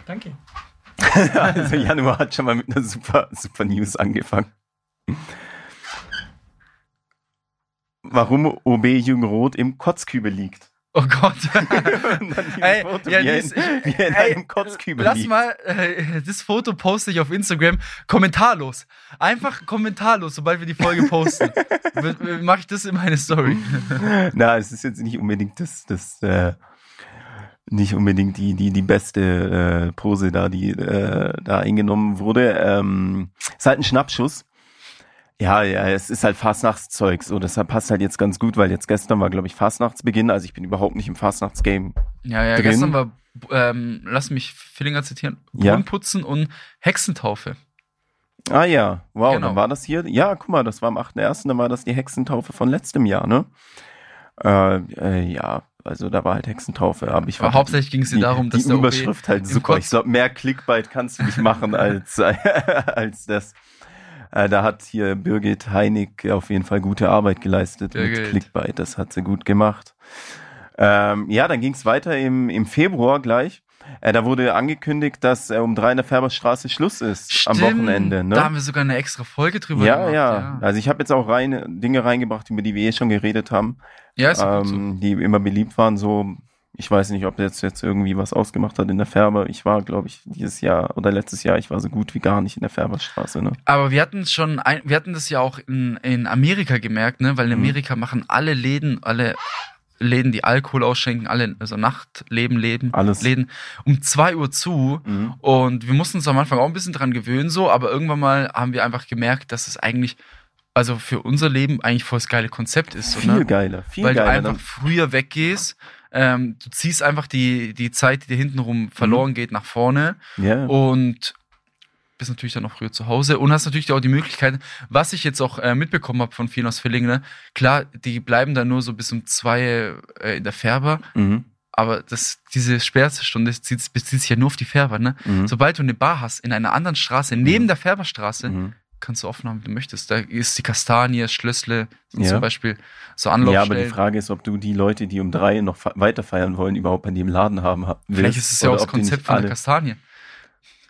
C: Danke.
B: also Januar hat schon mal mit einer super, super News angefangen. Warum OB Jüngroth im Kotzkübel liegt.
A: Oh Gott. Ey,
B: Foto,
A: ja,
B: wie, er
A: dies-
B: in, in
A: ey, Lass
B: liegt.
A: mal, äh, das Foto poste ich auf Instagram. Kommentarlos. Einfach kommentarlos, sobald wir die Folge posten. Mache ich das in meine Story.
B: Na, es ist jetzt nicht unbedingt das, das äh, nicht unbedingt die, die, die beste äh, Pose da, die äh, da eingenommen wurde. Ähm, ist halt ein Schnappschuss. Ja, ja, es ist halt Fastnachtszeug, so deshalb passt halt jetzt ganz gut, weil jetzt gestern war, glaube ich, Fastnachtsbeginn, also ich bin überhaupt nicht im Fastnachtsgame.
A: Ja, ja,
B: Drin.
A: gestern war, ähm, lass mich Fillinger zitieren,
B: Ja.
A: Brunnenputzen und Hexentaufe.
B: Ah ja, wow,
A: Genau.
B: dann war das hier, ja, guck mal, das war am 8.1., dann war das die Hexentaufe von letztem Jahr, ne? Äh, äh, ja, also da war halt Hexentaufe, aber ich war
A: Aber hauptsächlich ging es dir darum, dass
B: die Überschrift halt super. Ich glaube, mehr Clickbait kannst du nicht machen als, als das. Äh, da hat hier Birgit Heinig auf jeden Fall gute Arbeit geleistet
A: Birgit.
B: mit Clickbait. Das hat sie gut gemacht. Ähm, ja, dann ging es weiter im, im Februar gleich. Äh, da wurde angekündigt, dass äh, um drei in der Färberstraße Schluss ist am
A: Stimmt,
B: Wochenende. Ne?
A: Da haben wir sogar eine extra Folge drüber
B: ja,
A: gemacht.
B: ja, Also ich habe jetzt auch rein Dinge reingebracht, über die wir eh schon geredet haben
A: Ja, ist ja gut so.
B: ähm, die immer beliebt waren. So, ich weiß nicht, ob jetzt jetzt irgendwie was ausgemacht hat in der Färber. Ich war, glaube ich, dieses Jahr oder letztes Jahr, ich war so gut wie gar nicht in der Färberstraße. Ne?
A: Aber wir hatten es schon, ein, wir hatten das ja auch in, in Amerika gemerkt, ne? Weil in
B: Mhm.
A: Amerika machen alle Läden, alle Läden, die Alkohol ausschenken, alle, also Nachtleben, Läden,
B: Alles.
A: Läden, um zwei Uhr zu.
B: Mhm.
A: Und wir mussten uns am Anfang auch ein bisschen dran gewöhnen, so, aber irgendwann mal haben wir einfach gemerkt, dass es eigentlich, also für unser Leben eigentlich voll das geile Konzept ist. So,
B: Viel
A: ne?
B: geiler, viel
A: Weil du
B: geiler.
A: einfach
B: Dann,
A: früher weggehst, ähm, du ziehst einfach die, die Zeit, die dir hintenrum verloren geht, nach vorne
B: ja.
A: und bist natürlich dann noch früher zu Hause und hast natürlich auch die Möglichkeit, was ich jetzt auch äh, mitbekommen habe von vielen aus Villingen, ne? klar, die bleiben dann nur so bis um zwei äh, in der Färber,
B: Mhm.
A: aber das, diese Sperrstunde zieht, bezieht sich ja nur auf die Färber. Ne?
B: Mhm.
A: Sobald du eine Bar hast, in einer anderen Straße, neben
B: Mhm.
A: der Färberstraße,
B: Mhm.
A: Kannst du offen haben, wie du möchtest. Da ist die Kastanie, Schlössle,
B: Ja.
A: zum Beispiel so
B: Ja, aber die
A: Anlaufstellen.
B: Frage ist, ob du die Leute, die um drei noch weiter feiern wollen, überhaupt bei im Laden haben ha- willst.
A: Vielleicht ist es ja auch das
B: die
A: Konzept von der Kastanie.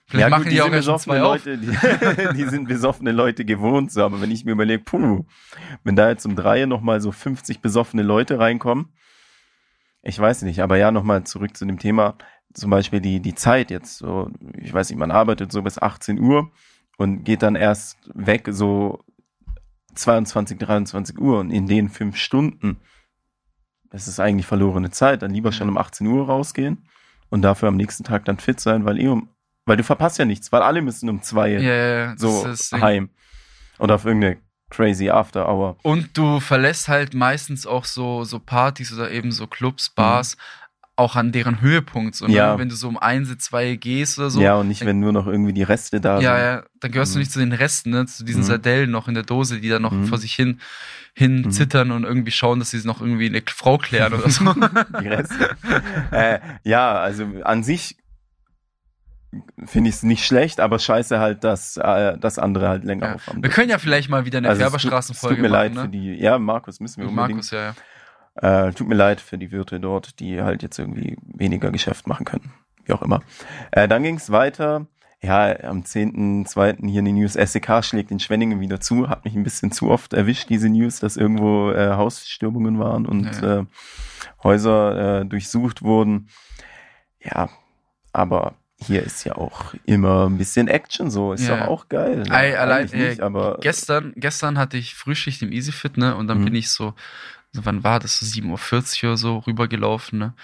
A: Vielleicht machen
B: gut,
A: die, auch erst um
B: besoffene. Leute, die, die sind besoffene Leute gewohnt, so. aber wenn ich mir überlege, puh, wenn da jetzt um drei nochmal so 50 besoffene Leute reinkommen, ich weiß nicht, aber ja, nochmal zurück zu dem Thema, zum Beispiel die, die Zeit jetzt, so, ich weiß nicht, man arbeitet so bis 18 Uhr und geht dann erst weg, so 22, 23 Uhr und in den fünf Stunden, das ist eigentlich verlorene Zeit, dann lieber schon um 18 Uhr rausgehen und dafür am nächsten Tag dann fit sein, weil eh um, weil du verpasst ja nichts, weil alle müssen um zwei
A: das
B: so heim. Oder auf irgendeine crazy After Hour.
A: Und du verlässt halt meistens auch so, so Partys oder eben so Clubs, Bars, auch an deren Höhepunkt. So, ne?
B: Ja.
A: Wenn du so um eins, zwei gehst oder so.
B: ja, und nicht, wenn nur noch irgendwie die Reste da
A: ja,
B: sind.
A: ja, dann gehörst du
B: Mhm.
A: nicht zu den Resten, ne? zu diesen
B: Mhm.
A: Sardellen noch in der Dose, die da noch
B: Mhm.
A: vor sich hin, hin
B: Mhm.
A: zittern und irgendwie schauen, dass sie noch irgendwie eine Frau klären oder so.
B: Die Reste. äh, ja, also an sich finde ich es nicht schlecht, aber scheiße halt, dass, äh, dass andere halt länger
A: Ja.
B: aufhaben.
A: Wir können ja vielleicht mal wieder eine
B: Also es tut-
A: Färberstraßenfolge
B: Es tut mir leid
A: machen,
B: für
A: ne?
B: die, ja, Markus, müssen wir unbedingt.
A: Markus, ja, ja.
B: Äh, tut mir leid für die Wirte dort, die halt jetzt irgendwie weniger Geschäft machen können. Wie auch immer. Äh, dann ging es weiter. Ja, am 10.2. hier in den News, SEK schlägt in Schwenningen wieder zu. Hat mich ein bisschen zu oft erwischt, diese News, dass irgendwo äh, Hausstürmungen waren und
A: Ja.
B: äh, Häuser äh, durchsucht wurden. Ja, aber hier ist ja auch immer ein bisschen Action so. Ist
A: Ja.
B: doch auch geil. ne?
A: Ei, allein,
B: nicht,
A: äh,
B: aber
A: Gestern, gestern hatte ich Frühschicht im EasyFit, ne? Und dann
B: Mhm.
A: bin ich so, so, wann war das? So 7.40 Uhr oder so rübergelaufen, ne?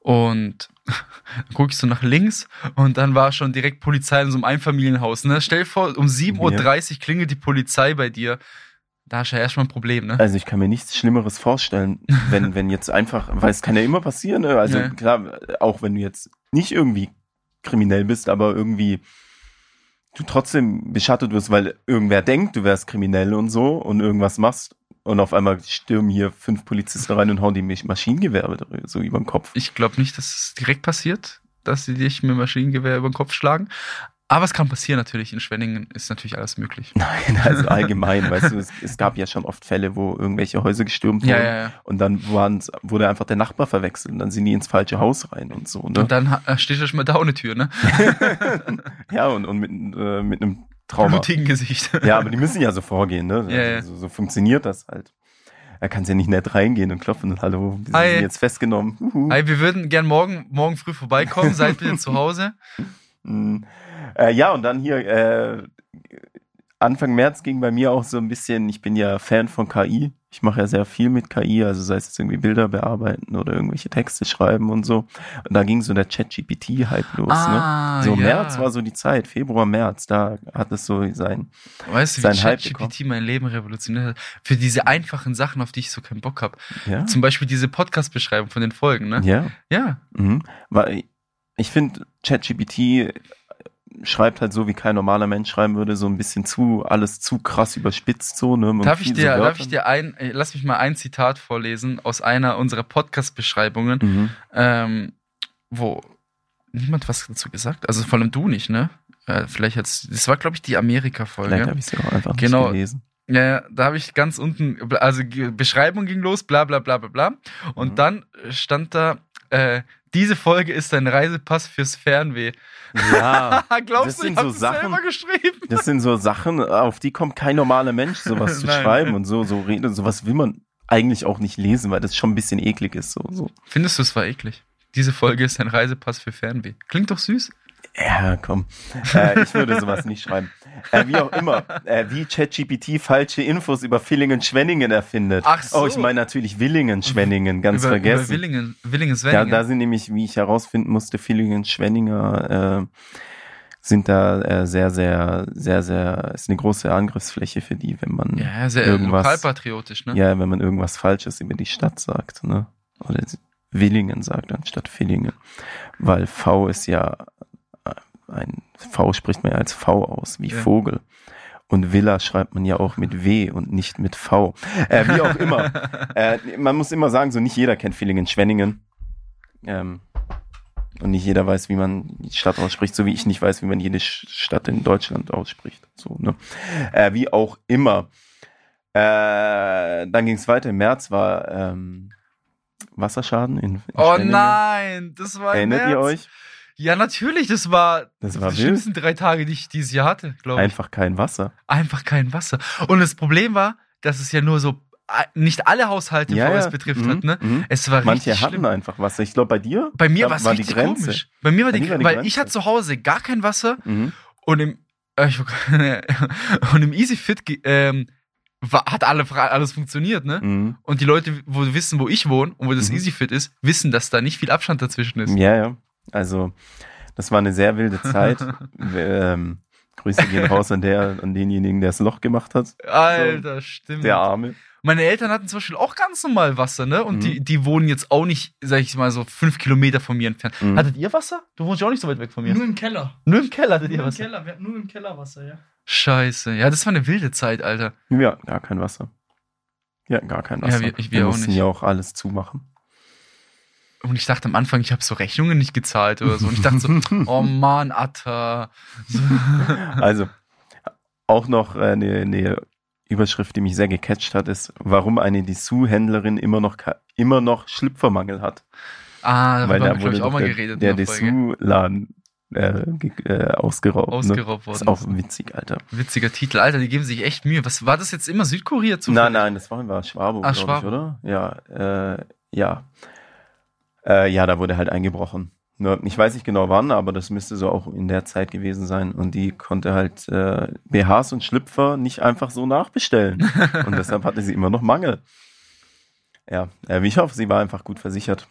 A: Und dann gucke ich so nach links und dann war schon direkt Polizei in so einem Einfamilienhaus, ne? Stell dir vor, um 7.30 Uhr klingelt die Polizei bei dir. Da hast du ja erstmal ein Problem, ne?
B: Also ich kann mir nichts Schlimmeres vorstellen, wenn, wenn jetzt einfach, weil es kann ja immer passieren, ne? also
A: Ja.
B: klar, auch wenn du jetzt nicht irgendwie kriminell bist, aber irgendwie du trotzdem beschattet wirst, weil irgendwer denkt, du wärst kriminell und so und irgendwas machst und auf einmal stürmen hier fünf Polizisten rein und hauen die Masch- Maschinengewehre so über den Kopf.
A: Ich glaube nicht, dass es direkt passiert, dass sie dich mit Maschinengewehr über den Kopf schlagen. Aber es kann passieren natürlich. In Schwenningen ist natürlich alles möglich.
B: Nein, also allgemein, weißt du, es, es gab ja schon oft Fälle, wo irgendwelche Häuser gestürmt wurden
A: Ja, ja, ja.
B: und dann wurde einfach der Nachbar verwechselt und dann sind die ins falsche Haus rein und so. Ne?
A: Und dann steht da schon mal da ohne Tür, ne?
B: Ja, und, und mit, äh, mit einem Trauma.
A: Blutigen Gesicht.
B: Ja, aber die müssen ja so vorgehen, ne?
A: Ja, ja.
B: Also, so, so funktioniert das halt. Er kann ja nicht nett reingehen und klopfen und hallo, die
A: Hi.
B: sind jetzt festgenommen. Huhu.
A: Hey, wir würden gern morgen, morgen früh vorbeikommen. Seid bitte zu Hause.
B: Mm. Äh, ja, und dann hier, äh, Anfang März ging bei mir auch so ein bisschen, ich bin ja Fan von KI. Ich mache ja sehr viel mit KI, also sei es jetzt irgendwie Bilder bearbeiten oder irgendwelche Texte schreiben und so. Und da ging so der Chat-GPT-Hype los,
A: Ah,
B: ne? So
A: ja.
B: März war so die Zeit, Februar, März, da hat es so sein.
A: Weißt du, wie ChatGPT mein Leben revolutioniert hat? Für diese einfachen Sachen, auf die ich so keinen Bock habe.
B: Ja?
A: Zum Beispiel diese Podcast-Beschreibung von den Folgen, ne?
B: Ja.
A: Ja.
B: Mhm. Weil ich finde, ChatGPT schreibt halt so, wie kein normaler Mensch schreiben würde, so ein bisschen zu, alles zu krass überspitzt so. Ne? Und
A: Darf ich dir,
B: so
A: darf ich dir ein, äh, lass mich mal ein Zitat vorlesen aus einer unserer Podcast-Beschreibungen,
B: Mhm.
A: ähm, wo niemand was dazu gesagt, also vor allem du nicht, ne? Äh, vielleicht jetzt, das war glaube ich die
B: Vielleicht
A: Amerika-Folge.
B: habe ich sie auch einfach
A: Genau.
B: nicht gelesen.
A: Ja, ja, da habe ich ganz unten, also Beschreibung ging los, bla bla bla bla bla. Und
B: Mhm.
A: dann stand da, äh, diese Folge ist ein Reisepass fürs Fernweh.
B: Ja,
A: Glaubst
B: Das
A: du,
B: sind
A: ich hab
B: so
A: das
B: Sachen-
A: selber geschrieben?
B: das sind so Sachen, auf die kommt kein normaler Mensch, sowas zu
A: Nein.
B: schreiben und so, so reden. Sowas will man eigentlich auch nicht lesen, weil das schon ein bisschen eklig ist. So, so.
A: Findest du, es war eklig? Diese Folge ist ein Reisepass für Fernweh. Klingt doch süß.
B: Ja, komm. Äh, ich würde sowas nicht schreiben. Äh, wie auch immer, äh, wie ChatGPT falsche Infos über Villingen-Schwenningen erfindet.
A: Ach so.
B: Oh, ich meine natürlich Villingen-Schwenningen, ganz
A: über,
B: vergessen.
A: Über Willingen, Willingen,
B: Da,
A: Svenningen.
B: da sind nämlich, wie ich herausfinden musste, Villingen-Schwenninger äh, sind da äh, sehr, sehr, sehr, sehr, ist eine große Angriffsfläche für die, wenn man
A: ja, sehr
B: irgendwas,
A: lokalpatriotisch, ne?
B: ja, wenn man irgendwas Falsches über die Stadt sagt, ne? Oder Willingen sagt anstatt Villingen. Weil V ist ja ein V spricht man ja als V aus, wie
A: Ja.
B: Vogel. Und Villa schreibt man ja auch mit W und nicht mit V. Äh, wie auch immer. äh, man muss immer sagen, so nicht jeder kennt Villingen-Schwenningen. Ähm, und nicht jeder weiß, wie man die Stadt ausspricht, so wie ich nicht weiß, wie man jede Stadt in Deutschland ausspricht. So, ne? äh, wie auch immer. Äh, dann ging es weiter. Im März war ähm, Wasserschaden in, in
A: oh
B: Schwenningen.
A: nein, das war
B: Erinnert
A: März.
B: ihr euch?
A: Ja, natürlich, das war,
B: Das war
A: die
B: wild.
A: schlimmsten drei Tage, die ich dieses Jahr hatte, glaube ich.
B: Einfach kein Wasser.
A: Einfach kein Wasser. Und das Problem war, dass es ja nur so äh, nicht alle Haushalte
B: Ja,
A: VS
B: ja.
A: betrifft
B: Mhm,
A: hat, ne?
B: mhm.
A: Es war
B: Manche
A: richtig
B: hatten
A: schlimm.
B: einfach Wasser. Ich glaube, bei dir
A: Bei mir
B: da
A: war
B: die Grenze.
A: komisch. Bei mir war
B: Bei
A: die,
B: die
A: weil
B: Grenze.
A: ich hatte zu Hause gar kein Wasser
B: Mhm.
A: und im äh, und im Easy Fit ähm, war, hat alle, alles funktioniert, ne?
B: Mhm.
A: Und die Leute, wo wissen, wo ich wohne und wo das
B: Mhm.
A: Easy Fit ist, wissen, dass da nicht viel Abstand dazwischen ist.
B: Ja, ja. Also, das war eine sehr wilde Zeit. ähm, Grüße gehen raus an, der, an denjenigen, der das Loch gemacht hat.
A: Alter, stimmt.
B: Der Arme.
A: Meine Eltern hatten zum Beispiel auch ganz normal Wasser, ne? Und
B: Mhm.
A: die, die wohnen jetzt auch nicht, sag ich mal, so fünf Kilometer von mir entfernt.
B: Mhm.
A: Hattet ihr Wasser? Du wohnst ja auch nicht so weit weg von mir.
C: Nur im Keller.
A: Nur im Keller hattet
C: Nur
A: ihr
C: im
A: Wasser.
C: Keller. Wir hatten nur im Keller Wasser, ja.
A: Scheiße. Ja, das war eine wilde Zeit, Alter.
B: Ja, gar kein Wasser. Ja, gar kein
A: Ja,
B: Wasser.
A: wir- ich- wir auch
B: mussten
A: nicht.
B: ja auch alles zumachen.
A: Und ich dachte am Anfang, ich habe so Rechnungen nicht gezahlt oder so. Und ich dachte so, oh Mann, Atta. So.
B: Also, auch noch eine, eine Überschrift, die mich sehr gecatcht hat, ist, warum eine Dessous-Händlerin immer noch, immer noch Schlüpfermangel hat.
A: Ah, darüber
B: Weil da wurde
A: ich, auch mal geredet.
B: der
A: der.
B: Dessous-Laden äh, äh, ausgeraubt.
A: Ausgeraubt
B: ne?
A: worden
B: Ist auch witzig, Alter.
A: Witziger Titel. Alter, die geben sich echt Mühe. Was war das jetzt immer? Südkorea zu?
B: Nein, nein, das war, war Schwabo,
A: Ah,
B: glaube ich, oder? Ja, äh, ja. Äh, ja, da wurde halt eingebrochen. Nur, ich weiß nicht genau wann, aber das müsste so auch in der Zeit gewesen sein. Und die konnte halt äh, BHs und Schlüpfer nicht einfach so nachbestellen. und deshalb hatte sie immer noch Mangel. Ja, äh, ich hoffe, sie war einfach gut versichert.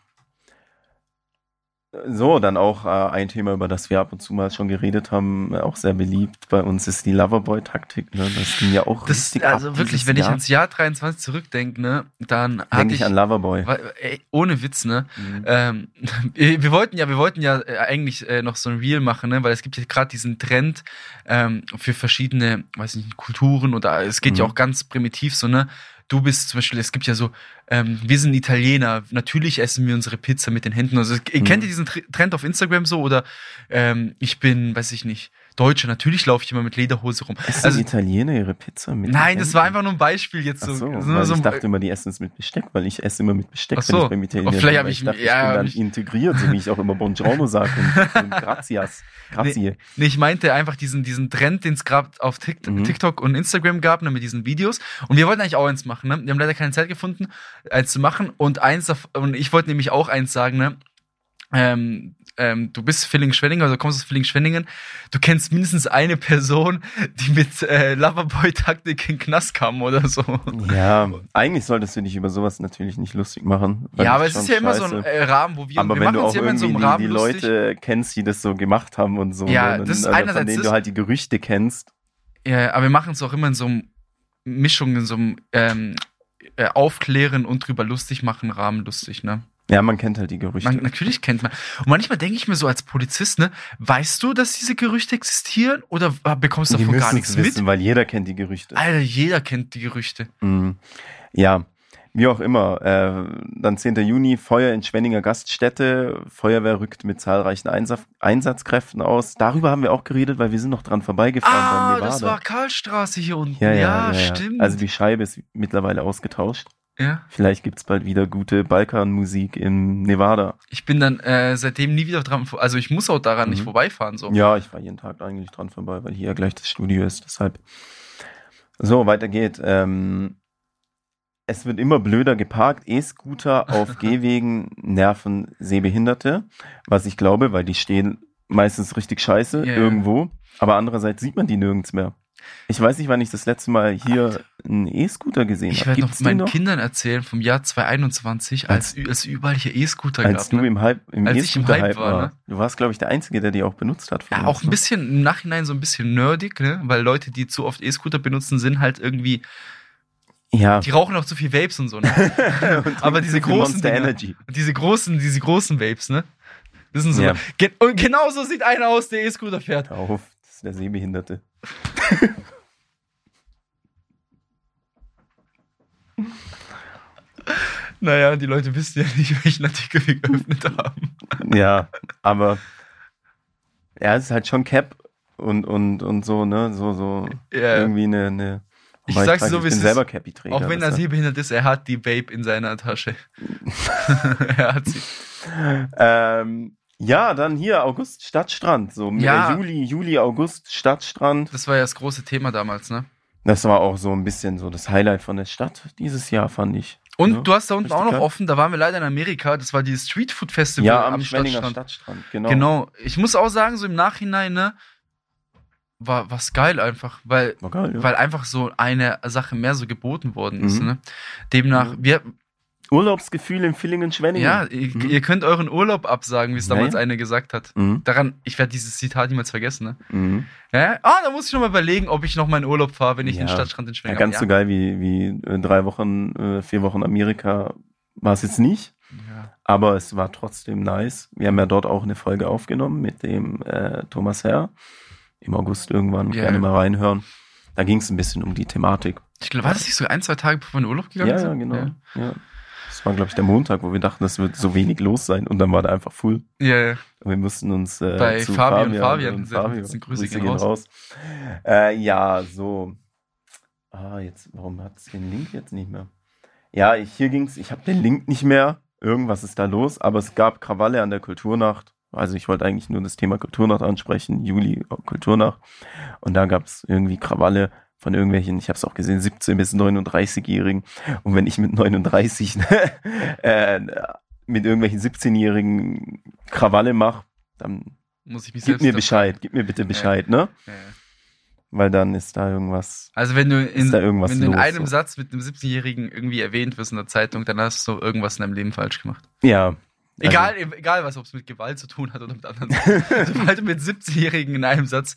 B: So, dann auch äh, ein Thema, über das wir ab und zu mal schon geredet haben, äh, auch sehr beliebt bei uns, ist die Loverboy-Taktik. Ne? Das ging ja auch
A: Das,
B: richtig
A: also
B: ab
A: wirklich, wenn ich
B: Jahr.
A: ans Jahr 23 zurückdenke, ne, dann hatte
B: Denke
A: ich,
B: ich an Loverboy.
A: ey, ohne Witz, ne,
B: Mhm.
A: ähm, wir wollten ja, wir wollten ja äh, eigentlich äh, noch so ein Reel machen, ne, weil es gibt ja gerade diesen Trend ähm, für verschiedene, weiß nicht, Kulturen oder es geht ja
B: Mhm.
A: auch ganz primitiv so, ne. Du bist zum Beispiel, es gibt ja so, ähm, wir sind Italiener, natürlich essen wir unsere Pizza mit den Händen. Also
B: Mhm.
A: kennt ihr diesen Tr- Trend auf Instagram so oder ähm, ich bin, weiß ich nicht, Deutscher, natürlich laufe ich immer mit Lederhose rum.
B: Essen
A: Also
B: Italiener ihre Pizza mit
A: nein, das war einfach nur ein Beispiel jetzt so.
B: so,
A: so, so
B: ich dachte immer, die essen es mit Besteck, weil ich esse immer mit Besteck,
A: so.
B: wenn ich beim Italiener
A: Oh, vielleicht
B: bin,
A: hab
B: weil
A: ich-
B: ich dachte,
A: ja,
B: ich bin dann
A: ich-
B: integriert, so wie ich auch immer Buongiorno sage und, und Grazias, Grazie.
A: Nee, ich meinte einfach diesen, diesen Trend, den es gerade auf Tik-
B: Mhm.
A: TikTok und Instagram gab, ne, mit diesen Videos. Und wir wollten eigentlich auch eins machen, ne? Wir haben leider keine Zeit gefunden, eins zu machen. Und eins, und ich wollte nämlich auch eins sagen, ne? Ähm, ähm, du bist Villingen-Schwenningen, also kommst aus Villingen-Schwenningen. Du kennst mindestens eine Person, die mit äh, Loverboy-Taktik in den Knast kam oder so.
B: Ja, eigentlich solltest du dich über sowas natürlich nicht lustig machen.
A: Ja, aber es ist ja immer so ein
B: scheiße.
A: äh, Rahmen, wo wir,
B: aber
A: wir
B: wenn du auch
A: in so einem
B: die,
A: Rahmen
B: die
A: lustig.
B: Leute kennst, die das so gemacht haben und so,
A: Ja,
B: ne,
A: das ist
B: also
A: einerseits
B: von denen du halt die Gerüchte kennst.
A: Ja, aber wir machen es auch immer in so einem Mischung, in so einem ähm, äh, Aufklären und drüber lustig machen Rahmen lustig, ne?
B: Ja, man kennt halt die Gerüchte.
A: Man, natürlich kennt man. Und manchmal denke ich mir so als Polizist, ne, weißt du, dass diese Gerüchte existieren oder bekommst du
B: die
A: davon gar nichts
B: es
A: mit?
B: wissen, weil jeder kennt die Gerüchte.
A: Alter, jeder kennt die Gerüchte.
B: Mhm. Ja, wie auch immer. Äh, dann 10. Juni, Feuer in Schwenninger Gaststätte. Feuerwehr rückt mit zahlreichen Einsatz Einsatzkräften aus. Darüber haben wir auch geredet, weil wir sind noch dran vorbeigefahren
A: Ah, das war Karlstraße hier unten.
B: ja,
A: Ja,
B: ja, ja, ja.
A: stimmt.
B: Also die Scheibe ist mittlerweile ausgetauscht.
A: Ja.
B: Vielleicht gibt's bald wieder gute Balkanmusik in Nevada.
A: Ich bin dann äh, seitdem nie wieder dran, also ich muss auch daran nicht
B: Mhm.
A: vorbeifahren, so.
B: Ja, ich fahre jeden Tag eigentlich dran vorbei, weil hier ja gleich das Studio ist. Deshalb. So, weiter geht. Ähm, es wird immer blöder geparkt. E-Scooter auf Gehwegen nerven Sehbehinderte. Was ich glaube, weil die stehen meistens richtig scheiße
A: ja.
B: irgendwo. Aber andererseits sieht man die nirgends mehr. Ich weiß nicht, wann ich das letzte Mal hier einen E-Scooter gesehen
A: Ich
B: habe.
A: werde noch meinen
B: noch?
A: Kindern erzählen vom Jahr 2021, als,
B: Als-
A: als überall hier E-Scooter
B: Als
A: gab.
B: du
A: ne?
B: im Hype, im
A: Als ich im
B: E-Scooter-Hype
A: Hype war,
B: war.
A: ne?
B: Du warst, glaube ich, der Einzige, der die auch benutzt hat.
A: Ja, auch ein
B: ne?
A: bisschen im Nachhinein so ein bisschen nerdig, ne? Weil Leute, die zu oft E-Scooter benutzen, sind halt irgendwie,
B: Ja.
A: die rauchen auch zu viel Vapes und so, ne?
B: Und
A: Aber diese großen Dinger. Diese großen, diese großen Vapes, ne? Das sind so.
B: Ja.
A: Ge und genauso sieht einer aus, der E-Scooter fährt.
B: Auf, das ist der Sehbehinderte.
A: Naja, die Leute wissen ja nicht, welchen Artikel wir geöffnet haben.
B: Ja, aber ja, es ist halt schon Cap und, und, und so, ne? So, so
A: Ja.
B: irgendwie eine. eine
A: Ich sag's
B: trage-
A: so, wie
B: ich
A: es
B: selber Cappy-Träger.
A: Auch wenn er sehbehindert ist, er hat die Vape in seiner Tasche. er hat sie.
B: Ähm, Ja, dann hier August Stadtstrand. So
A: Ja.
B: Juli, Juli, August Stadtstrand.
A: Das war ja das große Thema damals, ne?
B: Das war auch so ein bisschen so das Highlight von der Stadt dieses Jahr, fand ich.
A: Und
B: Ja,
A: du hast da unten auch noch offen, da waren wir leider in Amerika, das war dieses Street Food Festival
B: Ja, am,
A: am Stadtstrand.
B: Stadtstrand, genau.
A: Genau. Ich muss auch sagen, so im Nachhinein, ne, war was geil einfach, weil
B: geil, ja.
A: weil einfach so eine Sache mehr so geboten worden ist,
B: Mhm.
A: ne? Demnach,
B: Mhm.
A: wir,
B: Urlaubsgefühl in Villingen-Schwenningen.
A: ja, ihr,
B: Mhm.
A: ihr könnt euren Urlaub absagen, wie es damals
B: Naja.
A: eine gesagt hat.
B: Mhm.
A: Daran, ich werde dieses Zitat niemals vergessen, ne?
B: Mhm.
A: Ja? Ah, da muss ich noch mal überlegen, ob ich noch in Urlaub fahre, wenn ich
B: Ja.
A: den Stadtstrand in
B: Ja,
A: Schwengen
B: ganz so geil wie, wie äh, drei Wochen, äh, vier Wochen Amerika war es jetzt nicht.
A: Ja.
B: Aber es war trotzdem nice. Wir haben ja dort auch eine Folge aufgenommen mit dem äh, Thomas Herr. Im August irgendwann.
A: Ja.
B: Gerne mal reinhören. Da ging es ein bisschen um die Thematik.
A: Ich glaube, war das nicht so ein, zwei Tage bevor wir in Urlaub gegangen
B: Ja,
A: sind?
B: ja, genau. Ja. Das war, glaube ich, der Montag, wo wir dachten, es wird so wenig los sein. Und dann war da einfach full.
A: Ja, ja.
B: Und wir mussten uns äh,
A: Bei
B: zu
A: Fabian Fabian.
B: und
A: Sehr
B: Fabio.
A: guten Grüße gehen raus.
B: Äh, ja, so. Ah, jetzt, warum hat es den Link jetzt nicht mehr? Ja, ich, hier ging's, ich habe den Link nicht mehr. Irgendwas ist da los, aber es gab Krawalle an der Kulturnacht. Also ich wollte eigentlich nur das Thema Kulturnacht ansprechen, Juli Kulturnacht. Und da gab es irgendwie Krawalle von irgendwelchen, ich habe es auch gesehen, 17 bis 39-Jährigen. Und wenn ich mit 39 äh, mit irgendwelchen 17-Jährigen Krawalle mache, dann
A: Muss ich mich
B: gib mir. Bescheid, gib mir bitte Bescheid, ne?
A: Ja, ja.
B: Weil dann ist da irgendwas.
A: Also wenn du in, wenn du in
B: los,
A: einem
B: so?
A: Satz mit einem 17-Jährigen irgendwie erwähnt wirst in der Zeitung, dann hast du irgendwas in deinem Leben falsch gemacht.
B: Ja.
A: Egal, egal was, ob es mit Gewalt zu tun hat oder mit anderen Sachen. Sobald du mit 17-Jährigen in einem Satz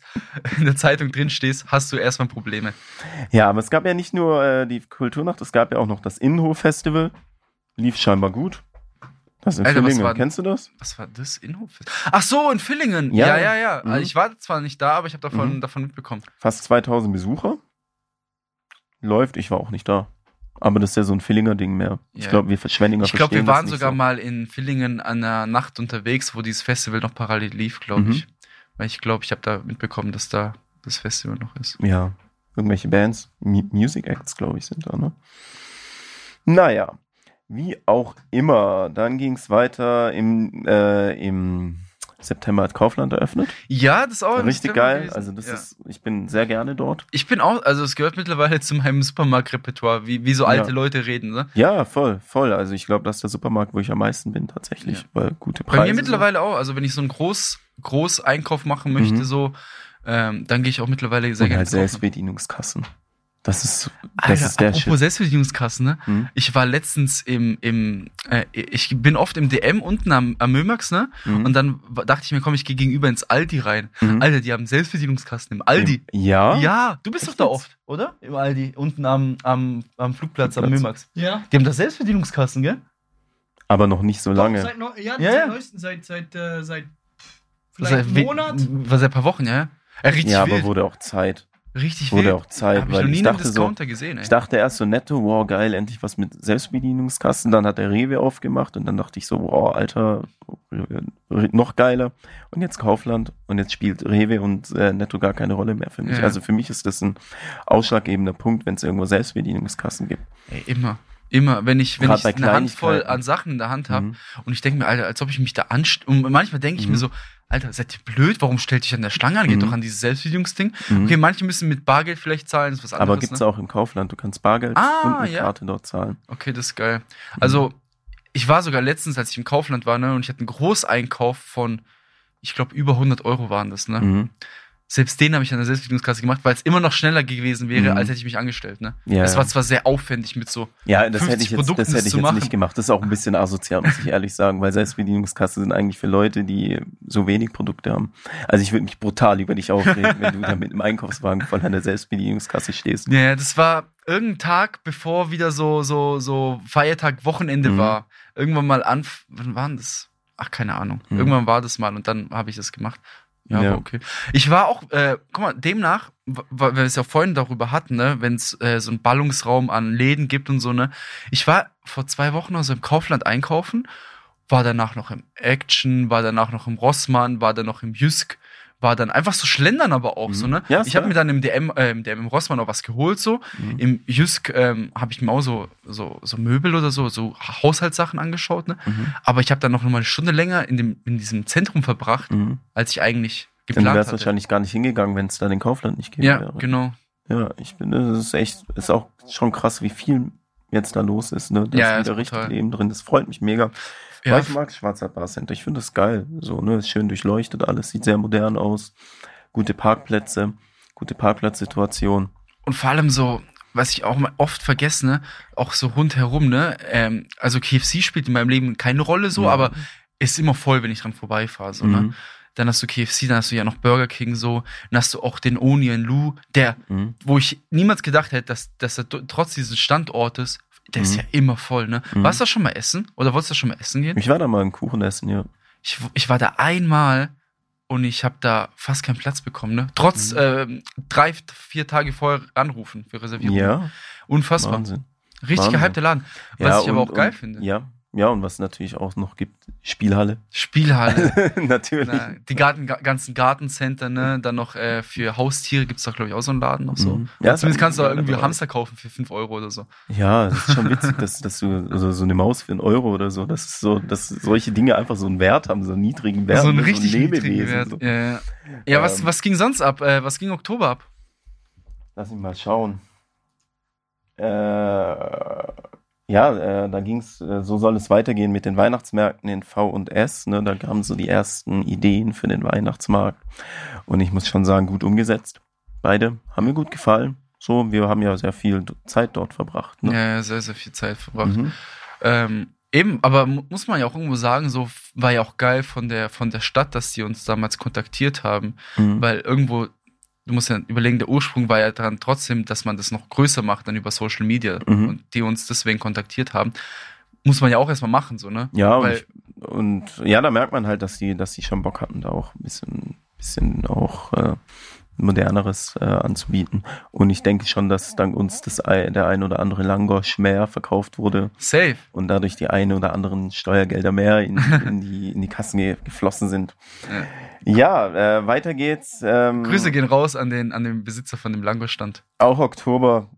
A: in der Zeitung drin stehst, hast du erstmal Probleme.
B: Also, ja, aber es gab ja nicht nur äh, die Kulturnacht, es gab ja auch noch das Innenhof-Festival. Lief scheinbar gut. Das in
A: Alter,
B: Villingen,
A: war-
B: kennst du das?
A: Was war das? Inhof? Ach so, in Villingen.
B: Ja.
A: Ja, ja, ja.
B: Mhm.
A: Also ich war zwar nicht da, aber ich habe davon,
B: Mhm.
A: davon mitbekommen.
B: Fast 2000 Besucher. Läuft, ich war auch nicht da. Aber das ist ja so ein Villinger Ding mehr. Ich glaube, wir Verschwendinger
A: Ich glaube, wir waren sogar
B: so.
A: mal in Villingen an einer Nacht unterwegs, wo dieses Festival noch parallel lief, glaube
B: Mhm.
A: ich. Weil ich glaube, ich habe da mitbekommen, dass da das Festival noch ist.
B: Ja, irgendwelche Bands, M Music Acts, glaube ich, sind da, ne? Naja, wie auch immer. Dann ging es weiter im, äh, im September hat Kaufland eröffnet.
A: Ja, das ist auch
B: Richtig geil.
A: gewesen.
B: Also das
A: ja.
B: ist, ich bin sehr gerne dort.
A: Ich bin auch, also es gehört mittlerweile zu meinem Supermarktrepertoire, wie, wie so alte
B: Ja.
A: Leute reden, ne?
B: Ja, voll, voll. Also ich glaube, das ist der Supermarkt, wo ich am meisten bin tatsächlich,
A: Ja.
B: weil gute Preise.
A: Bei mir mittlerweile auch. Also wenn ich so einen Groß, Groß-Einkauf machen möchte,
B: Mhm.
A: so, ähm, dann gehe ich auch mittlerweile sehr
B: und
A: gerne
B: halt. Selbstbedienungskassen. Das ist, das
A: Alter,
B: ist der
A: apropos
B: Shit.
A: Selbstbedienungskassen, ne?
B: Hm?
A: Ich war letztens im, im äh, ich bin oft im DM unten am, am Mömax, ne?
B: Mhm.
A: Und dann dachte ich mir, komm, ich gehe gegenüber ins Aldi rein.
B: Mhm.
A: Alter, die haben Selbstbedienungskassen im Aldi.
B: Ja?
A: Ja, du bist
B: Echt
A: doch da
B: jetzt?
A: oft, oder? Im Aldi, unten am, am, am Flugplatz, am
B: Flugplatz.
A: Mömax.
C: Ja.
A: Die haben da Selbstbedienungskassen, gell?
B: Aber noch nicht so lange.
C: Seit, neu- ja,
A: Ja,
C: seit
A: ja.
C: neuesten, seit, seit, äh, seit vielleicht
A: Seit
C: Monat.
A: War seit ein paar Wochen, ja? ja? Richtig
B: ja, aber
A: wild.
B: wurde auch Zeit.
A: Richtig
B: Wurde
A: wild.
B: auch Zeit,
A: Hab ich
B: weil
A: noch nie
B: ich dachte so,
A: Discounter gesehen, ey.
B: Ich dachte erst so netto, wow, geil, endlich was mit Selbstbedienungskassen. Dann hat der Rewe aufgemacht und dann dachte ich so, wow, Alter, noch geiler. Und jetzt Kaufland und jetzt spielt Rewe und äh, netto gar keine Rolle mehr für mich.
A: Ja.
B: Also für mich ist das ein ausschlaggebender Punkt, wenn es irgendwo Selbstbedienungskassen gibt.
A: Ey, immer. Immer, wenn ich, wenn ich eine Handvoll an Sachen in der Hand habe
B: Mhm.
A: und ich denke mir, Alter, als ob ich mich da anst... Und manchmal denke ich
B: Mhm.
A: mir so, Alter, seid ihr blöd? Warum stellt dich an der Schlange an? Geht
B: Mhm.
A: doch an dieses Selbstbedienungsding.
B: Mhm.
A: Okay, manche müssen mit Bargeld vielleicht zahlen, ist was anderes.
B: Aber gibt's
A: ne?
B: auch im Kaufland. Du kannst Bargeld
A: Ah,
B: und mit
A: ja.
B: Karte dort zahlen.
A: Okay, das ist geil. Also, ich war sogar letztens, als ich im Kaufland war, ne, und ich hatte einen Großeinkauf von, ich glaube, über 100 Euro waren das, ne? Selbst den habe ich an der Selbstbedienungskasse gemacht, weil es immer noch schneller gewesen wäre,
B: Mhm.
A: als hätte ich mich angestellt, ne?
B: Ja,
A: Es war zwar sehr aufwendig mit so,
B: Ja, das
A: 50
B: hätte ich jetzt,
A: Produkten
B: das hätte ich jetzt nicht gemacht. Das ist auch ein bisschen asozial, muss ich ehrlich sagen, weil Selbstbedienungskassen sind eigentlich für Leute, die so wenig Produkte haben. Also ich würde mich brutal über dich aufregen, wenn du da mit einem Einkaufswagen voll an der Selbstbedienungskasse stehst.
A: Ja, ja, das war irgendein Tag, bevor wieder so, so, so Feiertag, Wochenende
B: Mhm.
A: war. Irgendwann mal an, wann war denn das? Ach, keine Ahnung.
B: Mhm.
A: Irgendwann war das mal und dann habe ich das gemacht. Ja,
B: Ja.
A: okay. Ich war auch, äh, guck mal, demnach, weil wir es ja vorhin darüber hatten, ne, wenn es äh, so einen Ballungsraum an Läden gibt und so, ne. Ich war vor zwei Wochen also im Kaufland einkaufen, war danach noch im Action, war danach noch im Rossmann, war dann noch im Jysk, war dann einfach so schlendern aber auch
B: Mhm.
A: so, ne?
B: Ja,
A: ich habe mir dann im DM, äh, im DM im Rossmann auch was geholt so.
B: Mhm.
A: Im Jysk ähm, habe ich mir auch so, so, so Möbel oder so, so Haushaltssachen angeschaut, ne?
B: Mhm.
A: Aber ich habe dann noch mal eine Stunde länger in, dem, in diesem Zentrum verbracht,
B: Mhm.
A: als ich eigentlich
B: Dann
A: geplant
B: wärst
A: hatte.
B: wahrscheinlich gar nicht hingegangen, wenn es da den Kaufland nicht gegeben
A: ja,
B: wäre.
A: genau.
B: Ja, ich finde, das ist echt, ist auch schon krass, wie viel jetzt da los ist, ne? Da
A: Ja,
B: ist
A: ist
B: wieder richtig. Leben drin. Das freut mich mega.
A: Ja,
B: Weil ich mag Schwarzer Bar Center. Ich finde das geil. So, ne? Ist schön durchleuchtet alles, sieht sehr modern aus. Gute Parkplätze, gute Parkplatzsituation.
A: Und vor allem so, was ich auch oft vergesse, ne, auch so rundherum, ne, ähm, also KFC spielt in meinem Leben keine Rolle so,
B: Ja.
A: aber ist immer voll, wenn ich dran vorbeifahre, so, ne.
B: Mhm.
A: Dann hast du KFC, dann hast du ja noch Burger King so, dann hast du auch den Onion Lou, der,
B: Mhm.
A: wo ich niemals gedacht hätte, dass, dass er trotz dieses Standortes, der ist
B: Mhm.
A: ja immer voll, ne.
B: Mhm.
A: Warst du da schon mal essen? Oder wolltest du da schon mal essen gehen?
B: Ich war da mal einen Kuchen essen, ja.
A: Ich, ich war da einmal und ich habe da fast keinen Platz bekommen, ne. Trotz ähm, drei, vier Tage vorher anrufen für Reservierung.
B: Ja,
A: Unfassbar.
B: Wahnsinn.
A: Richtig
B: Wahnsinn.
A: gehypter Laden. Was
B: ja,
A: ich aber
B: und-
A: auch geil
B: und,
A: finde.
B: Ja, ja, und was natürlich auch noch gibt, Spielhalle.
A: Spielhalle.
B: natürlich.
A: Na, die Garten, ga- ganzen Gartencenter, ne? Dann noch äh, für Haustiere gibt's da, glaube ich, auch so einen Laden noch so.
B: Mhm.
A: Ja, Zumindest kannst du da irgendwie
B: dabei.
A: Hamster kaufen für 5 Euro oder so.
B: Ja, es ist schon witzig, dass, dass du also so eine Maus für einen Euro oder so, dass so, dass solche Dinge einfach so einen Wert haben, so einen niedrigen Wert.
A: so ein
B: ne,
A: richtig niedrigen
B: Lebewesen,
A: Wert.
B: So.
A: Ja, ja. ja was,
B: Ähm.
A: was ging sonst ab? Äh, was ging Oktober ab?
B: Lass mich mal schauen. Äh, ja, äh, da ging's, äh, so soll es weitergehen mit den Weihnachtsmärkten in V und S. Ne? Da kamen so die ersten Ideen für den Weihnachtsmarkt. Und ich muss schon sagen, gut umgesetzt. Beide haben mir gut gefallen. So, wir haben ja sehr viel Zeit dort verbracht. Ne?
A: Ja, sehr, sehr viel Zeit verbracht.
B: Mhm.
A: Ähm, eben, aber mu- muss man ja auch irgendwo sagen, so war ja auch geil von der, von der Stadt, dass die uns damals kontaktiert haben.
B: Mhm.
A: Weil irgendwo, du musst ja überlegen, der Ursprung war ja dann trotzdem, dass man das noch größer macht, dann über Social Media
B: Mhm.
A: und die uns deswegen kontaktiert haben. Muss man ja auch erstmal machen, so, ne?
B: Ja, und,
A: Weil-
B: ich, und ja, da merkt man halt, dass die, dass die schon Bock hatten, da auch ein bisschen, bisschen auch äh, moderneres äh, anzubieten. Und ich denke schon, dass dank uns das Ei, der ein oder andere Langosch mehr verkauft wurde
A: Safe.
B: und dadurch die ein oder anderen Steuergelder mehr in, in die in die Kassen ge geflossen sind. Ja, äh, weiter geht's. Ähm,
A: Grüße gehen raus an den, an den Besitzer von dem Langostand.
B: auch Oktober.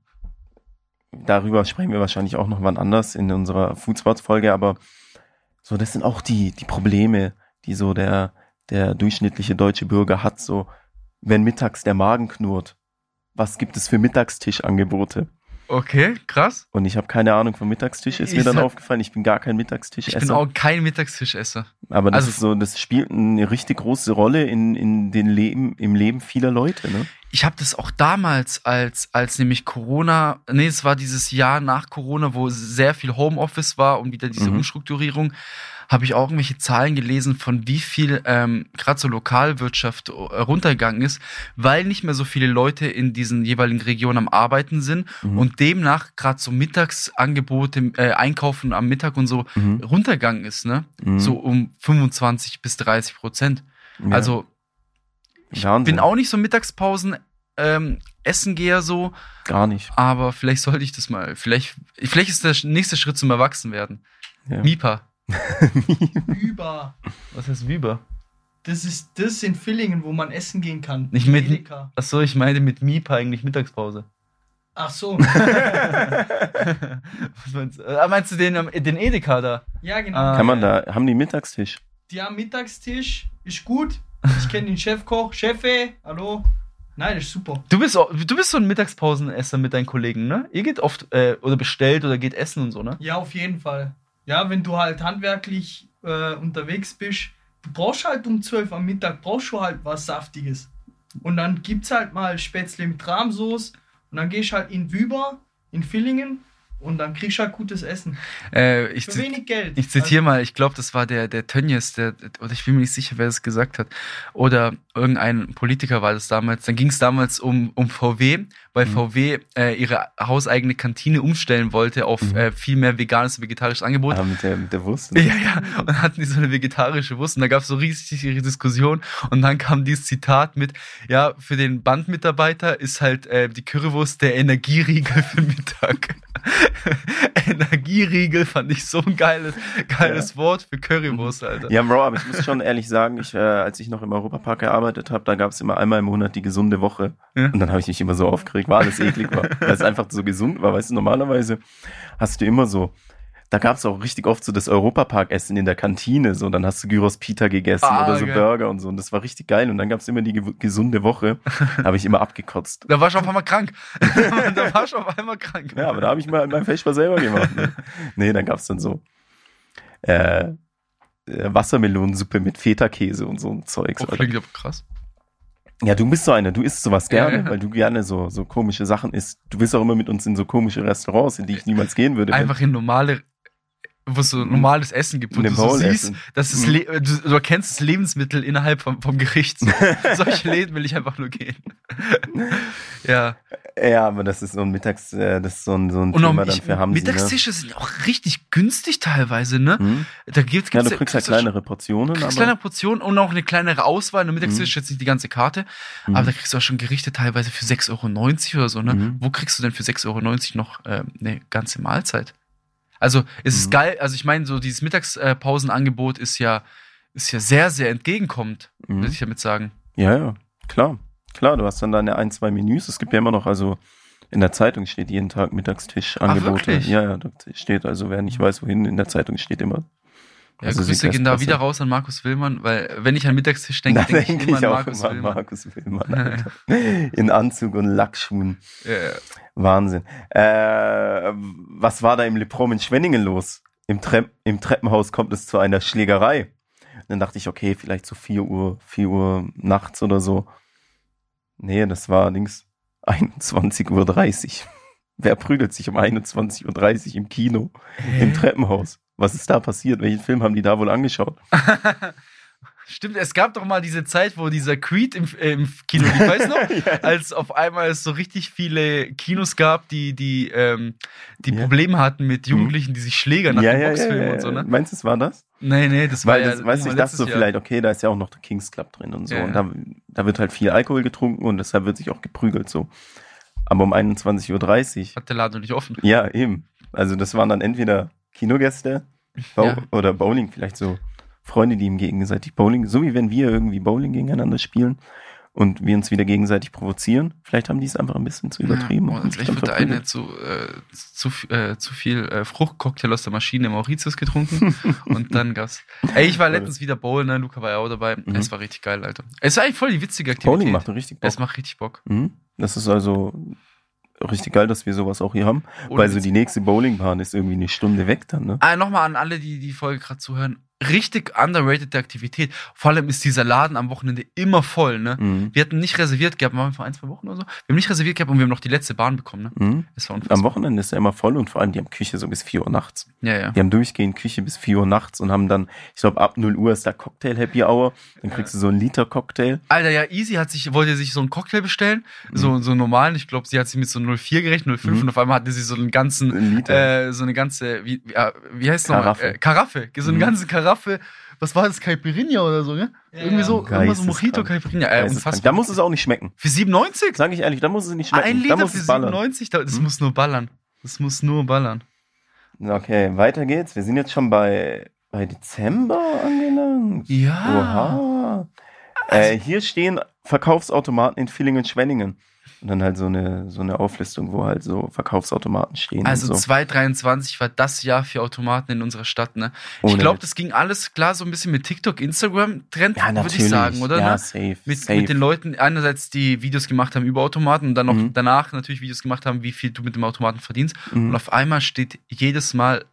B: Darüber sprechen wir wahrscheinlich auch noch wann anders in unserer Foodsports-Folge, aber so, das sind auch die, die Probleme, die so der, der durchschnittliche deutsche Bürger hat, so, wenn mittags der Magen knurrt. Was gibt es für Mittagstischangebote?
A: Okay, krass.
B: Und ich habe keine Ahnung vom Mittagstisch, ist mir
A: Ich
B: dann
A: sag-
B: aufgefallen. Ich bin gar kein
A: Ich
B: Mittagstischesser.
A: bin auch kein Mittagstischesser.
B: aber das
A: also-
B: ist so, das spielt eine richtig große Rolle in, in den Leben, im Leben vieler Leute, ne?
A: Ich habe das auch damals, als, als nämlich Corona, nee, es war dieses Jahr nach Corona, wo sehr viel Homeoffice war und wieder diese
B: Mhm.
A: Umstrukturierung, habe ich auch irgendwelche Zahlen gelesen, von wie viel ähm, gerade so Lokalwirtschaft äh, runtergegangen ist, weil nicht mehr so viele Leute in diesen jeweiligen Regionen am Arbeiten sind
B: Mhm.
A: und demnach gerade so Mittagsangebote, äh, Einkaufen am Mittag und so
B: Mhm.
A: runtergegangen ist, ne?
B: Mhm.
A: So um 25 bis 30 Prozent.
B: Ja.
A: Also ich
B: Wahnsinn.
A: bin auch nicht so Mittagspausen ähm, essen geher so,
B: gar nicht.
A: aber vielleicht sollte ich das mal. Vielleicht, vielleicht ist der nächste Schritt zum Erwachsenwerden.
B: Ja.
A: Mipa.
C: Über.
A: Was heißt Mipa?
C: Das ist das in Villingen, wo man essen gehen kann.
A: Nicht mit-
C: Edeka.
A: Achso, ich meinte mit Mipa eigentlich Mittagspause.
C: Ach so.
A: Was meinst du? Ah, meinst du den, den Edeka da?
C: Ja, genau.
A: Ah.
B: Kann man da, haben die Mittagstisch?
C: Die haben Mittagstisch, ist gut. Ich kenne den Chefkoch. Chefe, hallo. Nein, das ist super.
A: Du bist, du bist so ein Mittagspausenesser mit deinen Kollegen, ne? Ihr geht oft äh, oder bestellt oder geht essen und so, ne?
C: Ja, auf jeden Fall. Ja, wenn du halt handwerklich äh, unterwegs bist, du brauchst halt um 12 am Mittag, brauchst du halt was Saftiges. Und dann gibt's halt mal Spätzle mit Rahmsoße und dann gehst halt in Wüber, in Villingen und dann kriegst du halt gutes Essen.
A: Äh, ich,
C: Für wenig Geld.
A: ich zitiere mal, ich glaube, das war der, der Tönnies, der, oder ich bin mir nicht sicher, wer das gesagt hat. Oder irgendein Politiker war das damals. Dann ging es damals um, um VW, weil
B: Mhm.
A: VW äh, ihre hauseigene Kantine umstellen wollte auf
B: Mhm.
A: äh, viel mehr veganes und vegetarisches Angebot.
B: Ah, mit der, mit der Wurst. ne?
A: Ja, ja, und dann hatten die so eine vegetarische Wurst und da gab es so riesig ihre Diskussion und dann kam dieses Zitat mit, ja, für den Bandmitarbeiter ist halt äh, die Currywurst der Energieriegel für Mittag. Energieriegel fand ich so ein geiles, geiles Wort für Currywurst, Alter.
B: Ja, Bro, aber ich muss schon ehrlich sagen, ich, äh, als ich noch im Europapark gearbeitet habe, da gab es immer einmal im Monat die gesunde Woche.
A: Ja.
B: Und dann habe ich mich immer so aufgeregt, weil alles eklig war. Weil es einfach so gesund war. Weißt du, normalerweise hast du immer so, da gab es auch richtig oft so das Europapark-Essen in der Kantine. So, dann hast du Gyros Pita gegessen
A: Ah,
B: oder so
A: geil.
B: Burger und so. Und das war richtig geil. Und dann gab es immer die ge gesunde Woche. Da habe ich immer abgekotzt.
A: Da war ich auf einmal krank. da war ich auf einmal krank.
B: Ja, aber da habe ich mal mein Feschbar selber gemacht. Ne? Nee, dann gab's dann so äh, äh, Wassermelonensuppe mit Feta-Käse und so ein Zeugs.
A: Oh, klingt aber krass.
B: Ja, du bist so einer, du isst sowas
A: Ja,
B: gerne,
A: ja.
B: weil du gerne so, so komische Sachen isst. Du bist auch immer mit uns in so komische Restaurants, in die ich niemals gehen würde.
A: Einfach in normale, wo es so normales Essen gibt, wo du so siehst,
B: essen.
A: dass es
B: Mhm.
A: Le du, du erkennst das Lebensmittel innerhalb vom, vom Gericht. So. Solche Läden will ich einfach nur gehen. ja.
B: Ja, aber das ist so ein Mittags, äh, das ist so ein, so ein Thema dann für Hamsi, ne?
A: Mittagstische sind auch richtig günstig teilweise, ne?
B: Hm?
A: Da gibt's,
B: Ja,
A: gibt's
B: du kriegst halt
A: kriegst
B: kleinere Portionen,
A: kriegst
B: aber
A: kleinere Portionen und auch eine kleinere Auswahl. Eine Mittagstisch jetzt nicht die ganze Karte,
B: Mhm.
A: aber da kriegst du auch schon Gerichte teilweise für 6,90 Euro oder so, ne?
B: Mhm.
A: Wo kriegst du denn für 6,90 Euro noch ähm, eine ganze Mahlzeit? Also, es ist
B: Mhm.
A: geil, also ich meine, so dieses Mittagspausenangebot ist ja, ist ja sehr, sehr entgegenkommend,
B: Mhm.
A: würde ich damit sagen.
B: Ja, ja, klar. Klar, du hast dann deine ein, zwei Menüs. Es gibt ja immer noch, also in der Zeitung steht jeden Tag Mittagstisch Angebote.
A: wirklich?
B: Ja, ja, da steht, also wer nicht weiß, wohin, in der Zeitung steht immer.
A: Ja,
B: Also
A: Grüße gehen da wieder raus an Markus Willmann, weil wenn ich an Mittagstisch denke,
B: Da
A: denke ich
B: denke
A: immer
B: ich
A: an Markus
B: immer an
A: Willmann.
B: Markus Willmann. In Anzug und Lackschuhen.
A: Ja,
B: Wahnsinn. Äh, was war da im Leprom in Schwenningen los? Im, Trepp, Im Treppenhaus kommt es zu einer Schlägerei. Dann dachte ich, okay, vielleicht so 4 Uhr, 4 Uhr nachts oder so. Nee, das war allerdings 21.30 Uhr. Wer prügelt sich um 21.30 Uhr im Kino, im Treppenhaus? Was ist da passiert? Welchen Film haben die da wohl angeschaut?
A: Stimmt, es gab doch mal diese Zeit, wo dieser Creed im, äh, im Kino lief, weißt du noch?
B: Ja.
A: Als auf einmal es so richtig viele Kinos gab, die, die, ähm, die
B: Ja.
A: Probleme hatten mit Jugendlichen, die sich schlägern nach
B: ja,
A: dem Boxfilm und so, ne?
B: Meinst du, es war das?
A: Nee, nee, das
B: Weil
A: war
B: das,
A: ja.
B: weißt du, ich dachte so
A: Jahr.
B: vielleicht, okay, da ist ja auch noch der Kings Club drin und so. Und da, da wird halt viel Alkohol getrunken und deshalb wird sich auch geprügelt so. Aber um 21.30 Uhr,
A: Hat der Laden nicht offen.
B: ja, eben. Also das waren dann entweder Kinogäste Bo
A: Ja.
B: oder Bowling, vielleicht so Freunde, die ihm gegenseitig Bowling, so wie wenn wir irgendwie Bowling gegeneinander spielen und wir uns wieder gegenseitig provozieren. Vielleicht haben die es einfach ein bisschen zu übertrieben.
A: Ja,
B: und
A: vielleicht
B: dann
A: wird der eine zu, äh, zu, äh, zu viel äh, Fruchtcocktail aus der Maschine Mauritius getrunken und dann gab's. Ey, ich war letztens wieder bowlen, ne? Luca war ja auch dabei.
B: Mhm.
A: Es war richtig geil, Alter. Es war eigentlich voll die witzige Aktivität.
B: Bowling macht richtig Bock.
A: Es macht richtig Bock.
B: Mhm. Das ist also richtig geil, dass wir sowas auch hier haben.
A: Ohne
B: weil so die nächste Bowlingbahn ist irgendwie eine Stunde weg dann, ne?
A: Ah, nochmal an alle, die die Folge gerade zuhören. Richtig underrated Aktivität. Vor allem ist dieser Laden am Wochenende immer voll, ne?
B: Mhm.
A: Wir hatten nicht reserviert gehabt, waren wir vor ein, zwei Wochen oder so. Wir haben nicht reserviert gehabt und wir haben noch die letzte Bahn bekommen, ne?
B: Mhm.
A: Es war unfassbar.
B: Am Wochenende ist er immer voll und vor allem die haben Küche so bis 4 Uhr nachts.
A: Ja, ja.
B: Die haben durchgehend Küche bis 4 Uhr nachts und haben dann, ich glaube, ab 0 Uhr ist da Cocktail Happy Hour. Dann kriegst du so einen Liter Cocktail.
A: Alter, ja, Easy hat sich, wollte sich so einen Cocktail bestellen, so, so einen normalen. Ich glaube, sie hat sich mit so 04 gerechnet, 05
B: Mhm.
A: und auf einmal hatte sie so einen ganzen,
B: Ein Liter.
A: äh, so eine ganze, wie, wie, wie heißt es nochmal?
B: Karaffe.
A: Äh, Karaffe. So eine
B: Mhm.
A: ganze Karaffe. Was war das? Caipirinha oder so, ne?
C: Ja,
A: Irgendwie
C: ja.
A: so, irgendwas so. Mojito, Caipirinha. Äh, unfassbar.
B: da muss es auch nicht schmecken.
A: Für 97?
B: Sag ich ehrlich, da muss es nicht schmecken.
A: Ein
B: da
A: Liter
B: muss
A: für
B: es ballern.
A: 97? Da- Das
B: Mhm.
A: muss nur ballern. Das muss nur ballern.
B: Okay, weiter geht's. Wir sind jetzt schon bei, bei Dezember angelangt.
A: Ja.
B: Oha. Äh, hier stehen Verkaufsautomaten in Villingen und Schwenningen. Und dann halt so eine, so eine Auflistung, wo halt so Verkaufsautomaten stehen.
A: Also
B: und so.
A: 2023 war das Jahr für Automaten in unserer Stadt, ne? ich glaube, das ging alles klar so ein bisschen mit TikTok, Instagram-Trend,
B: ja,
A: würde ich sagen, oder?
B: Ja,
A: ne?
B: safe.
A: Mit,
B: safe.
A: mit den Leuten einerseits die Videos gemacht haben über Automaten und dann noch
B: Mhm.
A: danach natürlich Videos gemacht haben, wie viel du mit dem Automaten verdienst. Und
B: Mhm.
A: auf einmal steht jedes Mal,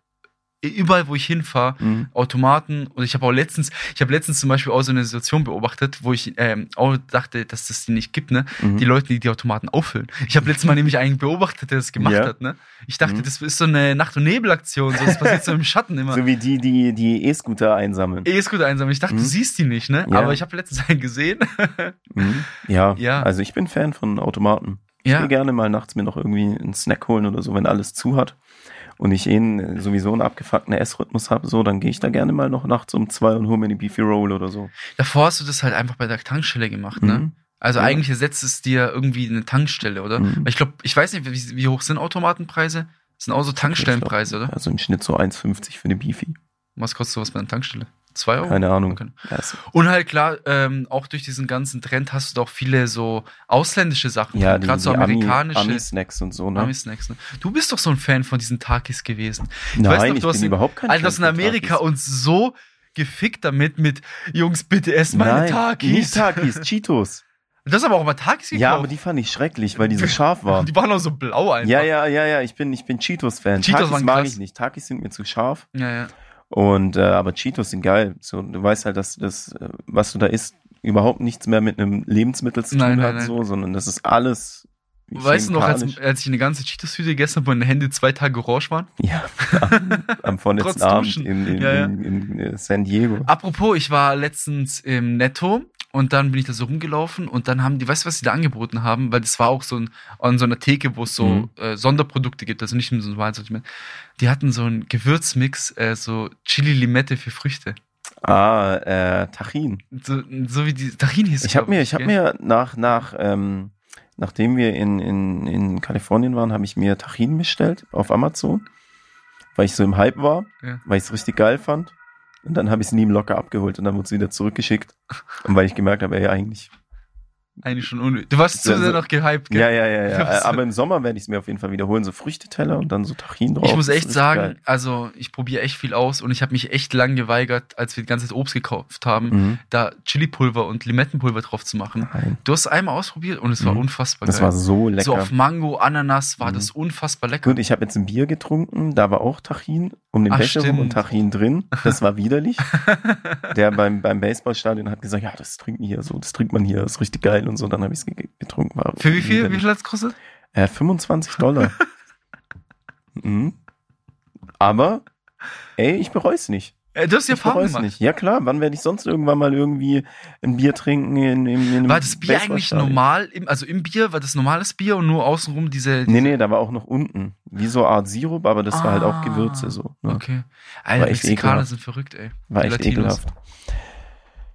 A: überall wo ich hinfahre,
B: Mhm.
A: Automaten und ich habe auch letztens, ich habe letztens zum Beispiel auch so eine Situation beobachtet, wo ich ähm, auch dachte, dass das die nicht gibt, ne?
B: Mhm.
A: Die Leute, die die Automaten auffüllen. Ich habe letztes Mal nämlich einen beobachtet, der das gemacht
B: Ja.
A: hat, ne? Ich dachte,
B: Mhm.
A: das ist so eine Nacht- und Nebelaktion, so das passiert so im Schatten immer.
B: So wie die, die die E-Scooter einsammeln.
A: Eh ist gut einsam. Ich dachte, du
B: Mhm.
A: siehst die nicht, ne?
B: Ja.
A: Aber ich habe letztens einen gesehen.
B: Mhm. Ja,
A: Ja.
B: also ich bin Fan von Automaten. Ich
A: ja.
B: will gerne mal nachts mir noch irgendwie einen Snack holen oder so, wenn alles zu hat. Und ich eh einen, sowieso einen abgefuckten Essrhythmus habe, so, dann gehe ich da gerne mal noch nachts um zwei und hole mir eine Beefy Roll oder so.
A: Davor hast du das halt einfach bei der Tankstelle gemacht, ne?
B: Mhm.
A: Also
B: Ja.
A: eigentlich ersetzt es dir irgendwie eine Tankstelle, oder?
B: Mhm.
A: Weil ich glaube, ich weiß nicht, wie, wie hoch sind Automatenpreise? Das sind auch so Tankstellenpreise, oder?
B: Also im Schnitt so 1,50 für eine Beefy.
A: Was kostet sowas bei einer Tankstelle? Zwei Euro?
B: Keine Ahnung.
A: Okay. Und halt klar, ähm, auch durch diesen ganzen Trend hast du doch viele so ausländische Sachen.
B: Ja,
A: gerade so amerikanische
B: Ami-Snacks und so, ne?
A: Ami-Snacks. Ne? Du bist doch so ein Fan von diesen Takis gewesen. weiß
B: Nein,
A: noch,
B: ich
A: du hast
B: überhaupt kein
A: Alter, das in Amerika uns so gefickt damit mit Jungs, bitte esst meine
B: Nein,
A: Takis.
B: nicht Takis, Cheetos.
A: Du hast aber auch mal Takis gekauft.
B: Ja, aber die fand ich schrecklich, weil die so scharf waren.
A: Die waren auch so blau einfach.
B: Ja, ja, ja, ja, ich bin, ich bin Cheetos-Fan.
A: Cheetos
B: Takis mag
A: krass.
B: ich nicht. Takis sind mir zu scharf.
A: ja, ja.
B: Und äh, aber Cheetos sind geil. So, du weißt halt, dass das, äh, was du da isst, überhaupt nichts mehr mit einem Lebensmittel zu tun
A: Nein, nein,
B: hat,
A: nein.
B: so, sondern das ist alles.
A: Weißt du noch, als, als ich eine ganze Cheetos-Tüte gegessen habe, wo meine Hände zwei Tage orange waren?
B: Ja, am, am vorletzten Abend in, in,
A: Ja, ja.
B: in, in, äh, San Diego.
A: Apropos, ich war letztens im Netto und dann bin ich da so rumgelaufen und dann haben die, weißt du, was die da angeboten haben? Weil das war auch so ein, an so einer Theke, wo es so
B: Mhm.
A: äh, Sonderprodukte gibt, also nicht nur so ein normales Sortiment. Die hatten so einen Gewürzmix, äh, so Chili-Limette für Früchte.
B: Ah, äh, Tachin.
A: So, so wie die Tahin hieß
B: Ich habe mir, ich habe mir nach, nach, ähm, nachdem wir in, in, in Kalifornien waren, habe ich mir Tachin bestellt auf Amazon, weil ich so im Hype war,
A: Ja.
B: weil ich es richtig geil fand. Und dann habe ich es nie im Locker abgeholt und dann wurde es wieder zurückgeschickt. Und weil ich gemerkt habe, ey, eigentlich.
A: Eigentlich schon unnötig. Du warst zu
B: Ja,
A: sehr noch gehypt, gell?
B: Ja, ja, ja, ja. Aber im Sommer werde ich es mir auf jeden Fall wiederholen. So Früchteteller und dann so Tachin drauf.
A: Ich muss
B: Das
A: echt sagen,
B: geil.
A: also ich probiere echt viel aus und ich habe mich echt lang geweigert, als wir die ganze Zeit Obst gekauft haben,
B: Mhm.
A: da Chili-Pulver und Limettenpulver drauf zu machen.
B: Nein,
A: Du hast es einmal ausprobiert und es war
B: Mhm.
A: unfassbar
B: das
A: geil.
B: war so lecker.
A: So auf Mango, Ananas war
B: Mhm.
A: das unfassbar lecker.
B: Gut, ich habe jetzt ein Bier getrunken, da war auch Tachin um den
A: Ach,
B: Becher rum und Tachin drin. Das war widerlich. Der beim, beim Baseballstadion hat gesagt, ja, das trinken hier so, das trinkt man hier, das ist richtig geil und so. Dann habe ich es getrunken. War
A: Für wie viel? Wie viel hat es gekostet?
B: Äh, 25 Dollar. mhm. Aber, ey, ich bereue es nicht.
A: Äh, du hast die
B: Ich
A: Erfahrung gemacht.
B: nicht. Ja klar, wann werde ich sonst irgendwann mal irgendwie ein Bier trinken in, in, in
A: War das Bier eigentlich normal? Im, also im Bier war das normales Bier und nur außenrum diese.
B: Nee, nee, da war auch noch unten. Wie so eine Art Sirup, aber das war halt auch
A: Ah,
B: Gewürze so. Ne?
A: Okay. Alter, Mexikaner sind verrückt, ey.
B: War echt ekelhaft.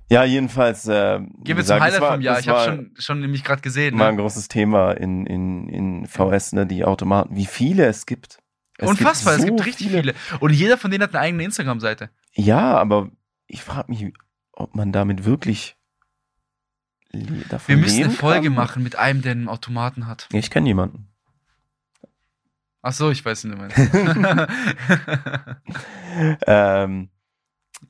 B: Ja, jedenfalls. Äh,
A: Gehen wir zum Highlight
B: war,
A: vom Jahr. Ich habe schon, schon nämlich gerade gesehen.
B: War ein
A: Ne?
B: großes Thema in, in, in VS, ne, die Automaten. Wie viele es gibt. Es
A: Unfassbar, es
B: so
A: gibt richtig viele. Und jeder von denen hat eine eigene Instagram-Seite.
B: Ja, aber ich frage mich, ob man damit wirklich davon
A: Wir müssen eine Folge
B: kann.
A: machen mit einem, der einen Automaten hat.
B: Ich kenne jemanden.
A: Ach so, ich weiß nicht mehr.
B: Ähm,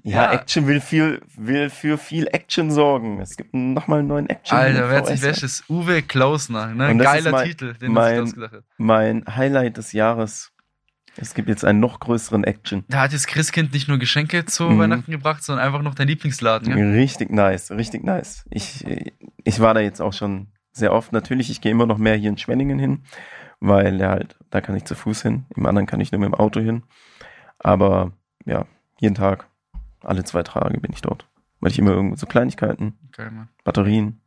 B: ja,
A: Ja.
B: Action will, viel, will für viel Action sorgen. Es gibt nochmal einen neuen Action.
A: Alter, wer hat sich welches? Uwe Klausner, ne? Geiler
B: mein-
A: Titel, den
B: mein-
A: sich ausgedacht hat.
B: Mein Highlight des Jahres. Es gibt jetzt einen noch größeren Action.
A: Da hat jetzt Christkind nicht nur Geschenke zu
B: Mhm.
A: Weihnachten gebracht, sondern einfach noch dein Lieblingsladen, ja?
B: Richtig nice, richtig nice. Ich, ich war da jetzt auch schon sehr oft. Natürlich, ich gehe immer noch mehr hier in Schwenningen hin, weil ja halt, da kann ich zu Fuß hin. Im anderen kann ich nur mit dem Auto hin. Aber ja, jeden Tag, alle zwei Tage bin ich dort. Weil ich immer irgendwo so Kleinigkeiten,
A: Mann.
B: Batterien.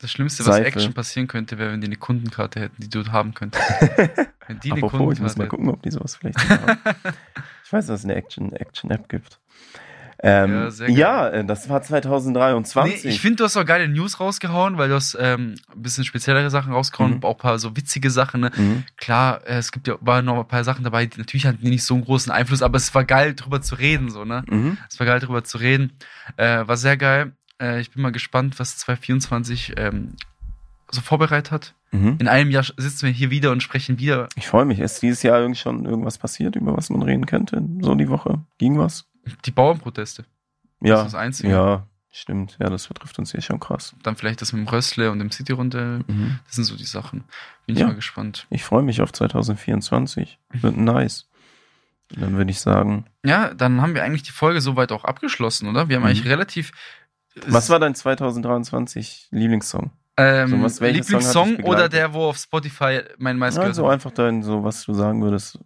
A: Das Schlimmste, was
B: Seife.
A: Action passieren könnte, wäre, wenn die eine Kundenkarte hätten, die du haben könntest. wenn die eine
B: Apropos, ich muss
A: Kundenkarte
B: mal gucken, ob die sowas vielleicht haben. Ich weiß, dass es eine Action, Action-App gibt. Ähm,
A: Ja,
B: ja, äh, das war 2023.
A: Nee, ich finde, du hast auch geile News rausgehauen, weil du hast ähm, ein bisschen speziellere Sachen rausgehauen,
B: Mhm.
A: auch ein paar so witzige Sachen. Ne?
B: Mhm.
A: Klar, äh, es gibt ja war noch ein paar Sachen dabei, die natürlich hatten die nicht so einen großen Einfluss, aber es war geil, drüber zu reden, so, ne?
B: Mhm.
A: Es war geil, drüber zu reden. Äh, war sehr geil. Äh, ich bin mal gespannt, was 2024 ähm, so vorbereitet hat.
B: Mhm.
A: In einem Jahr sitzen wir hier wieder und sprechen wieder.
B: Ich freue mich. Ist dieses Jahr irgend schon irgendwas passiert, über was man reden könnte? So die Woche? Ging was?
A: Die Bauernproteste.
B: Ja.
A: Das ist das Einzige.
B: Ja, stimmt. Ja, das betrifft uns hier schon krass.
A: Dann vielleicht das mit dem Rössle und dem City-Runde.
B: Mhm.
A: Das sind so die Sachen. Bin ich
B: Ja.
A: mal gespannt.
B: Ich freue mich auf 2024. Wird nice. Dann würde ich sagen,
A: Ja, dann haben wir eigentlich die Folge soweit auch abgeschlossen, oder? Wir haben
B: Mhm.
A: eigentlich relativ.
B: Was war dein 2023 Lieblingssong?
A: ähm,
B: so was-
A: Lieblingssong oder der, wo auf Spotify mein meistgehört
B: Also einfach dein, so was du sagen würdest.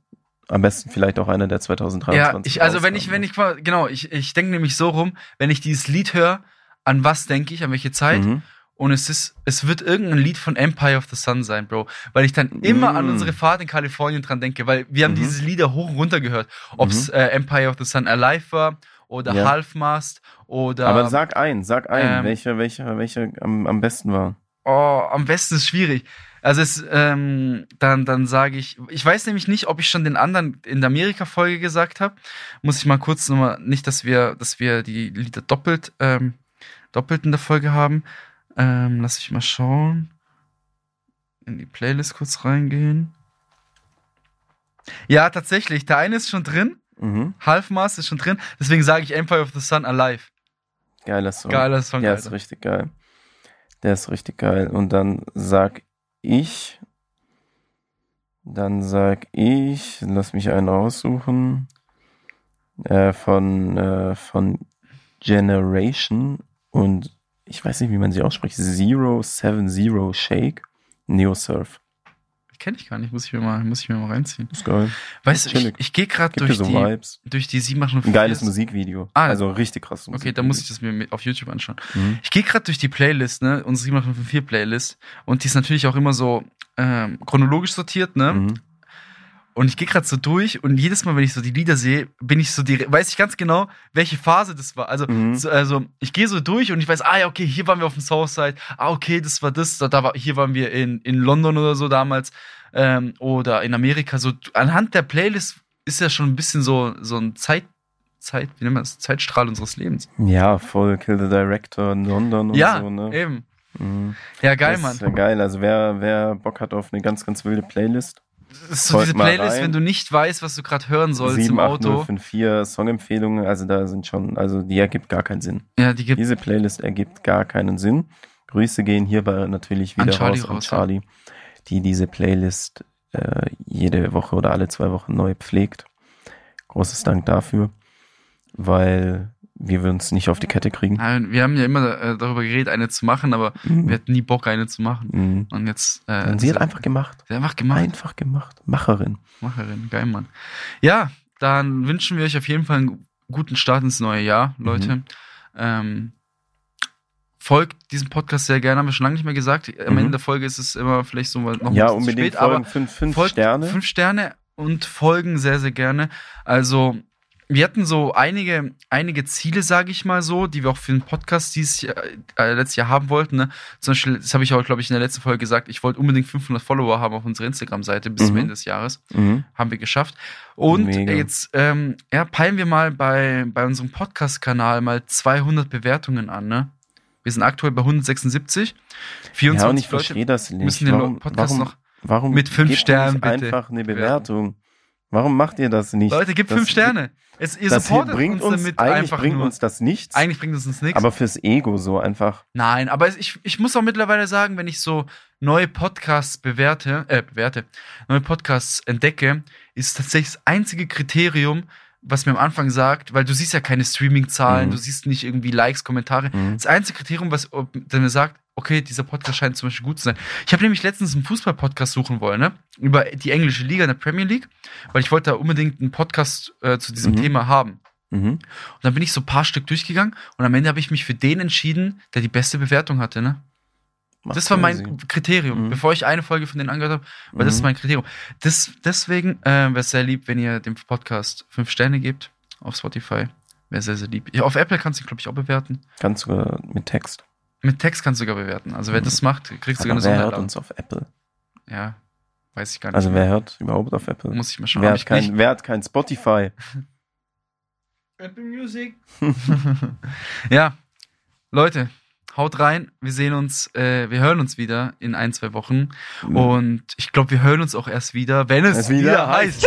B: Am besten vielleicht auch einer der 2023.
A: Ja, ich, also wenn ich, wenn ich, genau, ich, ich denke nämlich so rum, wenn ich dieses Lied höre, an was denke ich, an welche Zeit?
B: Mhm.
A: Und es ist, es wird irgendein Lied von Empire of the Sun sein, Bro. Weil ich dann immer an
B: Mm.
A: unsere Fahrt in Kalifornien dran denke, weil wir haben
B: Mhm.
A: diese Lieder hoch und runter gehört. Ob es äh, Empire of the Sun Alive war oder
B: Ja.
A: Half Mast oder
B: Aber sag ein, sag ein,
A: Ähm,
B: welcher, welcher, welcher am, am besten war.
A: Oh, am besten ist schwierig. Also es, ähm, dann, dann sage ich, ich weiß nämlich nicht, ob ich schon den anderen in der Amerika-Folge gesagt habe. Muss ich mal kurz nochmal, nicht, dass wir, dass wir die Lieder doppelt, ähm, doppelt in der Folge haben. Ähm, lass ich mal schauen. In die Playlist kurz reingehen. Ja, tatsächlich. Der eine ist schon drin.
B: Mhm.
A: Halfmaß ist schon drin. Deswegen sage ich Empire of the Sun Alive.
B: Geiler Song.
A: Geiler Song,
B: Der
A: Alter.
B: ist richtig geil. Der ist richtig geil. Und dann sag ich, dann sag ich, lass mich einen raussuchen, äh, von, äh, von Generation und ich weiß nicht, wie man sie ausspricht, Zero Seven Zero Shake, Neo Surf.
A: Kenne ich gar nicht. Muss ich mir mal, muss ich mir mal reinziehen.
B: Ist geil.
A: Weißt du, ich, ich gehe gerade durch,
B: so
A: die, durch die 784.
B: Ein geiles Musikvideo.
A: Ah,
B: also richtig krass.
A: Okay, dann muss ich das mir auf YouTube anschauen.
B: Mhm.
A: Ich gehe gerade durch die Playlist, ne, unsere 754 Playlist und die ist natürlich auch immer so ähm, chronologisch sortiert, ne?
B: Mhm.
A: Und ich gehe gerade so durch und jedes Mal, wenn ich so die Lieder sehe, bin ich so die, weiß ich ganz genau, welche Phase das war. Also,
B: Mhm.
A: so, also ich gehe so durch und ich weiß, ah ja, okay, hier waren wir auf dem Southside, ah okay, das war das, da, da war, hier waren wir in, in London oder so damals ähm, oder in Amerika. So anhand der Playlist ist ja schon ein bisschen so so ein Zeit, Zeit, wie nennt man das, Zeitstrahl unseres Lebens.
B: Ja, voll Kill the Director in London und
A: ja,
B: so, ne?
A: eben.
B: Mhm.
A: Ja, geil,
B: das
A: Mann.
B: ist ja geil. Also wer, wer Bock hat auf eine ganz, ganz wilde Playlist,
A: Das ist so
B: Folgt
A: diese Playlist,
B: rein.
A: wenn du nicht weißt, was du gerade hören sollst im Auto.
B: 78054 Songempfehlungen, also da sind schon, also die ergibt gar keinen Sinn.
A: Ja, die gibt
B: Diese Playlist ergibt gar keinen Sinn. Grüße gehen hierbei natürlich wieder
A: An Charlie
B: raus an
A: raus, ja.
B: Charlie, die diese Playlist äh, jede Woche oder alle zwei Wochen neu pflegt. Großes Dank dafür, weil wir würden es nicht auf die Kette kriegen.
A: Nein, wir haben ja immer äh, darüber geredet, eine zu machen, aber wir
B: Mhm.
A: hatten nie Bock, eine zu machen.
B: Mhm.
A: Und jetzt. Äh,
B: Und sie hat einfach gemacht.
A: sie hat einfach gemacht.
B: Einfach gemacht. Macherin.
A: Macherin, geil, Mann. Ja, dann wünschen wir euch auf jeden Fall einen guten Start ins neue Jahr,
B: Mhm.
A: Leute. Ähm, folgt diesem Podcast sehr gerne, haben wir schon lange nicht mehr gesagt. Am
B: Mhm.
A: Ende der Folge ist es immer vielleicht so noch ein
B: Ja,
A: bisschen zu
B: unbedingt
A: spät, aber.
B: Fünf, fünf Sterne.
A: Fünf Sterne und folgen sehr, sehr gerne. Also, wir hatten so einige, einige Ziele, sage ich mal so, die wir auch für den Podcast dieses Jahr, äh, letztes Jahr haben wollten. Ne? Zum Beispiel, das habe ich auch, glaube ich, in der letzten Folge gesagt, ich wollte unbedingt 500 Follower haben auf unserer Instagram-Seite bis zum
B: Mhm.
A: Ende des Jahres.
B: Mhm.
A: Haben wir geschafft. Und
B: Mega.
A: jetzt ähm, ja, peilen wir mal bei, bei unserem Podcast-Kanal mal 200 Bewertungen an. Ne? Wir sind aktuell bei 176. 24
B: Ja, und ich
A: Leute
B: verstehe das nicht.
A: müssen den
B: warum,
A: Podcast
B: warum,
A: noch
B: warum
A: mit fünf
B: gebt ihr
A: Sternen
B: nicht
A: bitte
B: einfach eine? Bewertung? Warum macht ihr das nicht?
A: Leute, gebt
B: Das-
A: fünf Sterne. Es, ihr
B: Das
A: supportet
B: bringt
A: uns
B: uns, eigentlich
A: einfach
B: bringt
A: nur.
B: uns das nichts,
A: eigentlich bringt es uns nichts.
B: aber fürs Ego so einfach.
A: Nein, aber ich, ich muss auch mittlerweile sagen, wenn ich so neue Podcasts bewerte, äh, bewerte, neue Podcasts entdecke, ist tatsächlich das einzige Kriterium, was mir am Anfang sagt, weil du siehst ja keine Streaming-Zahlen,
B: Mhm.
A: du siehst nicht irgendwie Likes, Kommentare.
B: Mhm.
A: Das einzige Kriterium, was mir sagt, okay, dieser Podcast scheint zum Beispiel gut zu sein. Ich habe nämlich letztens einen Fußball-Podcast suchen wollen, ne? Über die englische Liga in der Premier League, weil ich wollte da unbedingt einen Podcast äh, zu diesem
B: Mhm.
A: Thema haben.
B: Mhm.
A: Und dann bin ich so ein paar Stück durchgegangen und am Ende habe ich mich für den entschieden, der die beste Bewertung hatte, ne?
B: Macht
A: das war mein
B: Sinn.
A: Kriterium,
B: Mhm.
A: bevor ich eine Folge von denen angehört habe, weil das
B: Mhm.
A: ist mein Kriterium. Das, deswegen äh, wäre es sehr lieb, wenn ihr dem Podcast fünf Sterne gebt auf Spotify. Wäre sehr, sehr lieb. Ja, auf Apple kannst du, glaube ich, auch bewerten.
B: Ganz sogar mit Text.
A: Mit Text kannst du sogar bewerten. Also wer
B: Mhm.
A: das macht, kriegst du sogar eine
B: wer hört
A: Sonderladung.
B: uns auf Apple?
A: Ja, weiß ich gar nicht.
B: Also wer hört überhaupt auf Apple?
A: Muss ich mal schauen.
B: wer, hat
A: ich
B: kein, wer hat kein Spotify?
C: Apple Music.
A: ja, Leute, haut rein. Wir sehen uns, äh, wir hören uns wieder in ein, zwei Wochen. Und ich glaube, wir hören uns auch erst wieder, wenn es,
B: Es wieder
A: wieder
B: heißt-
A: heißt.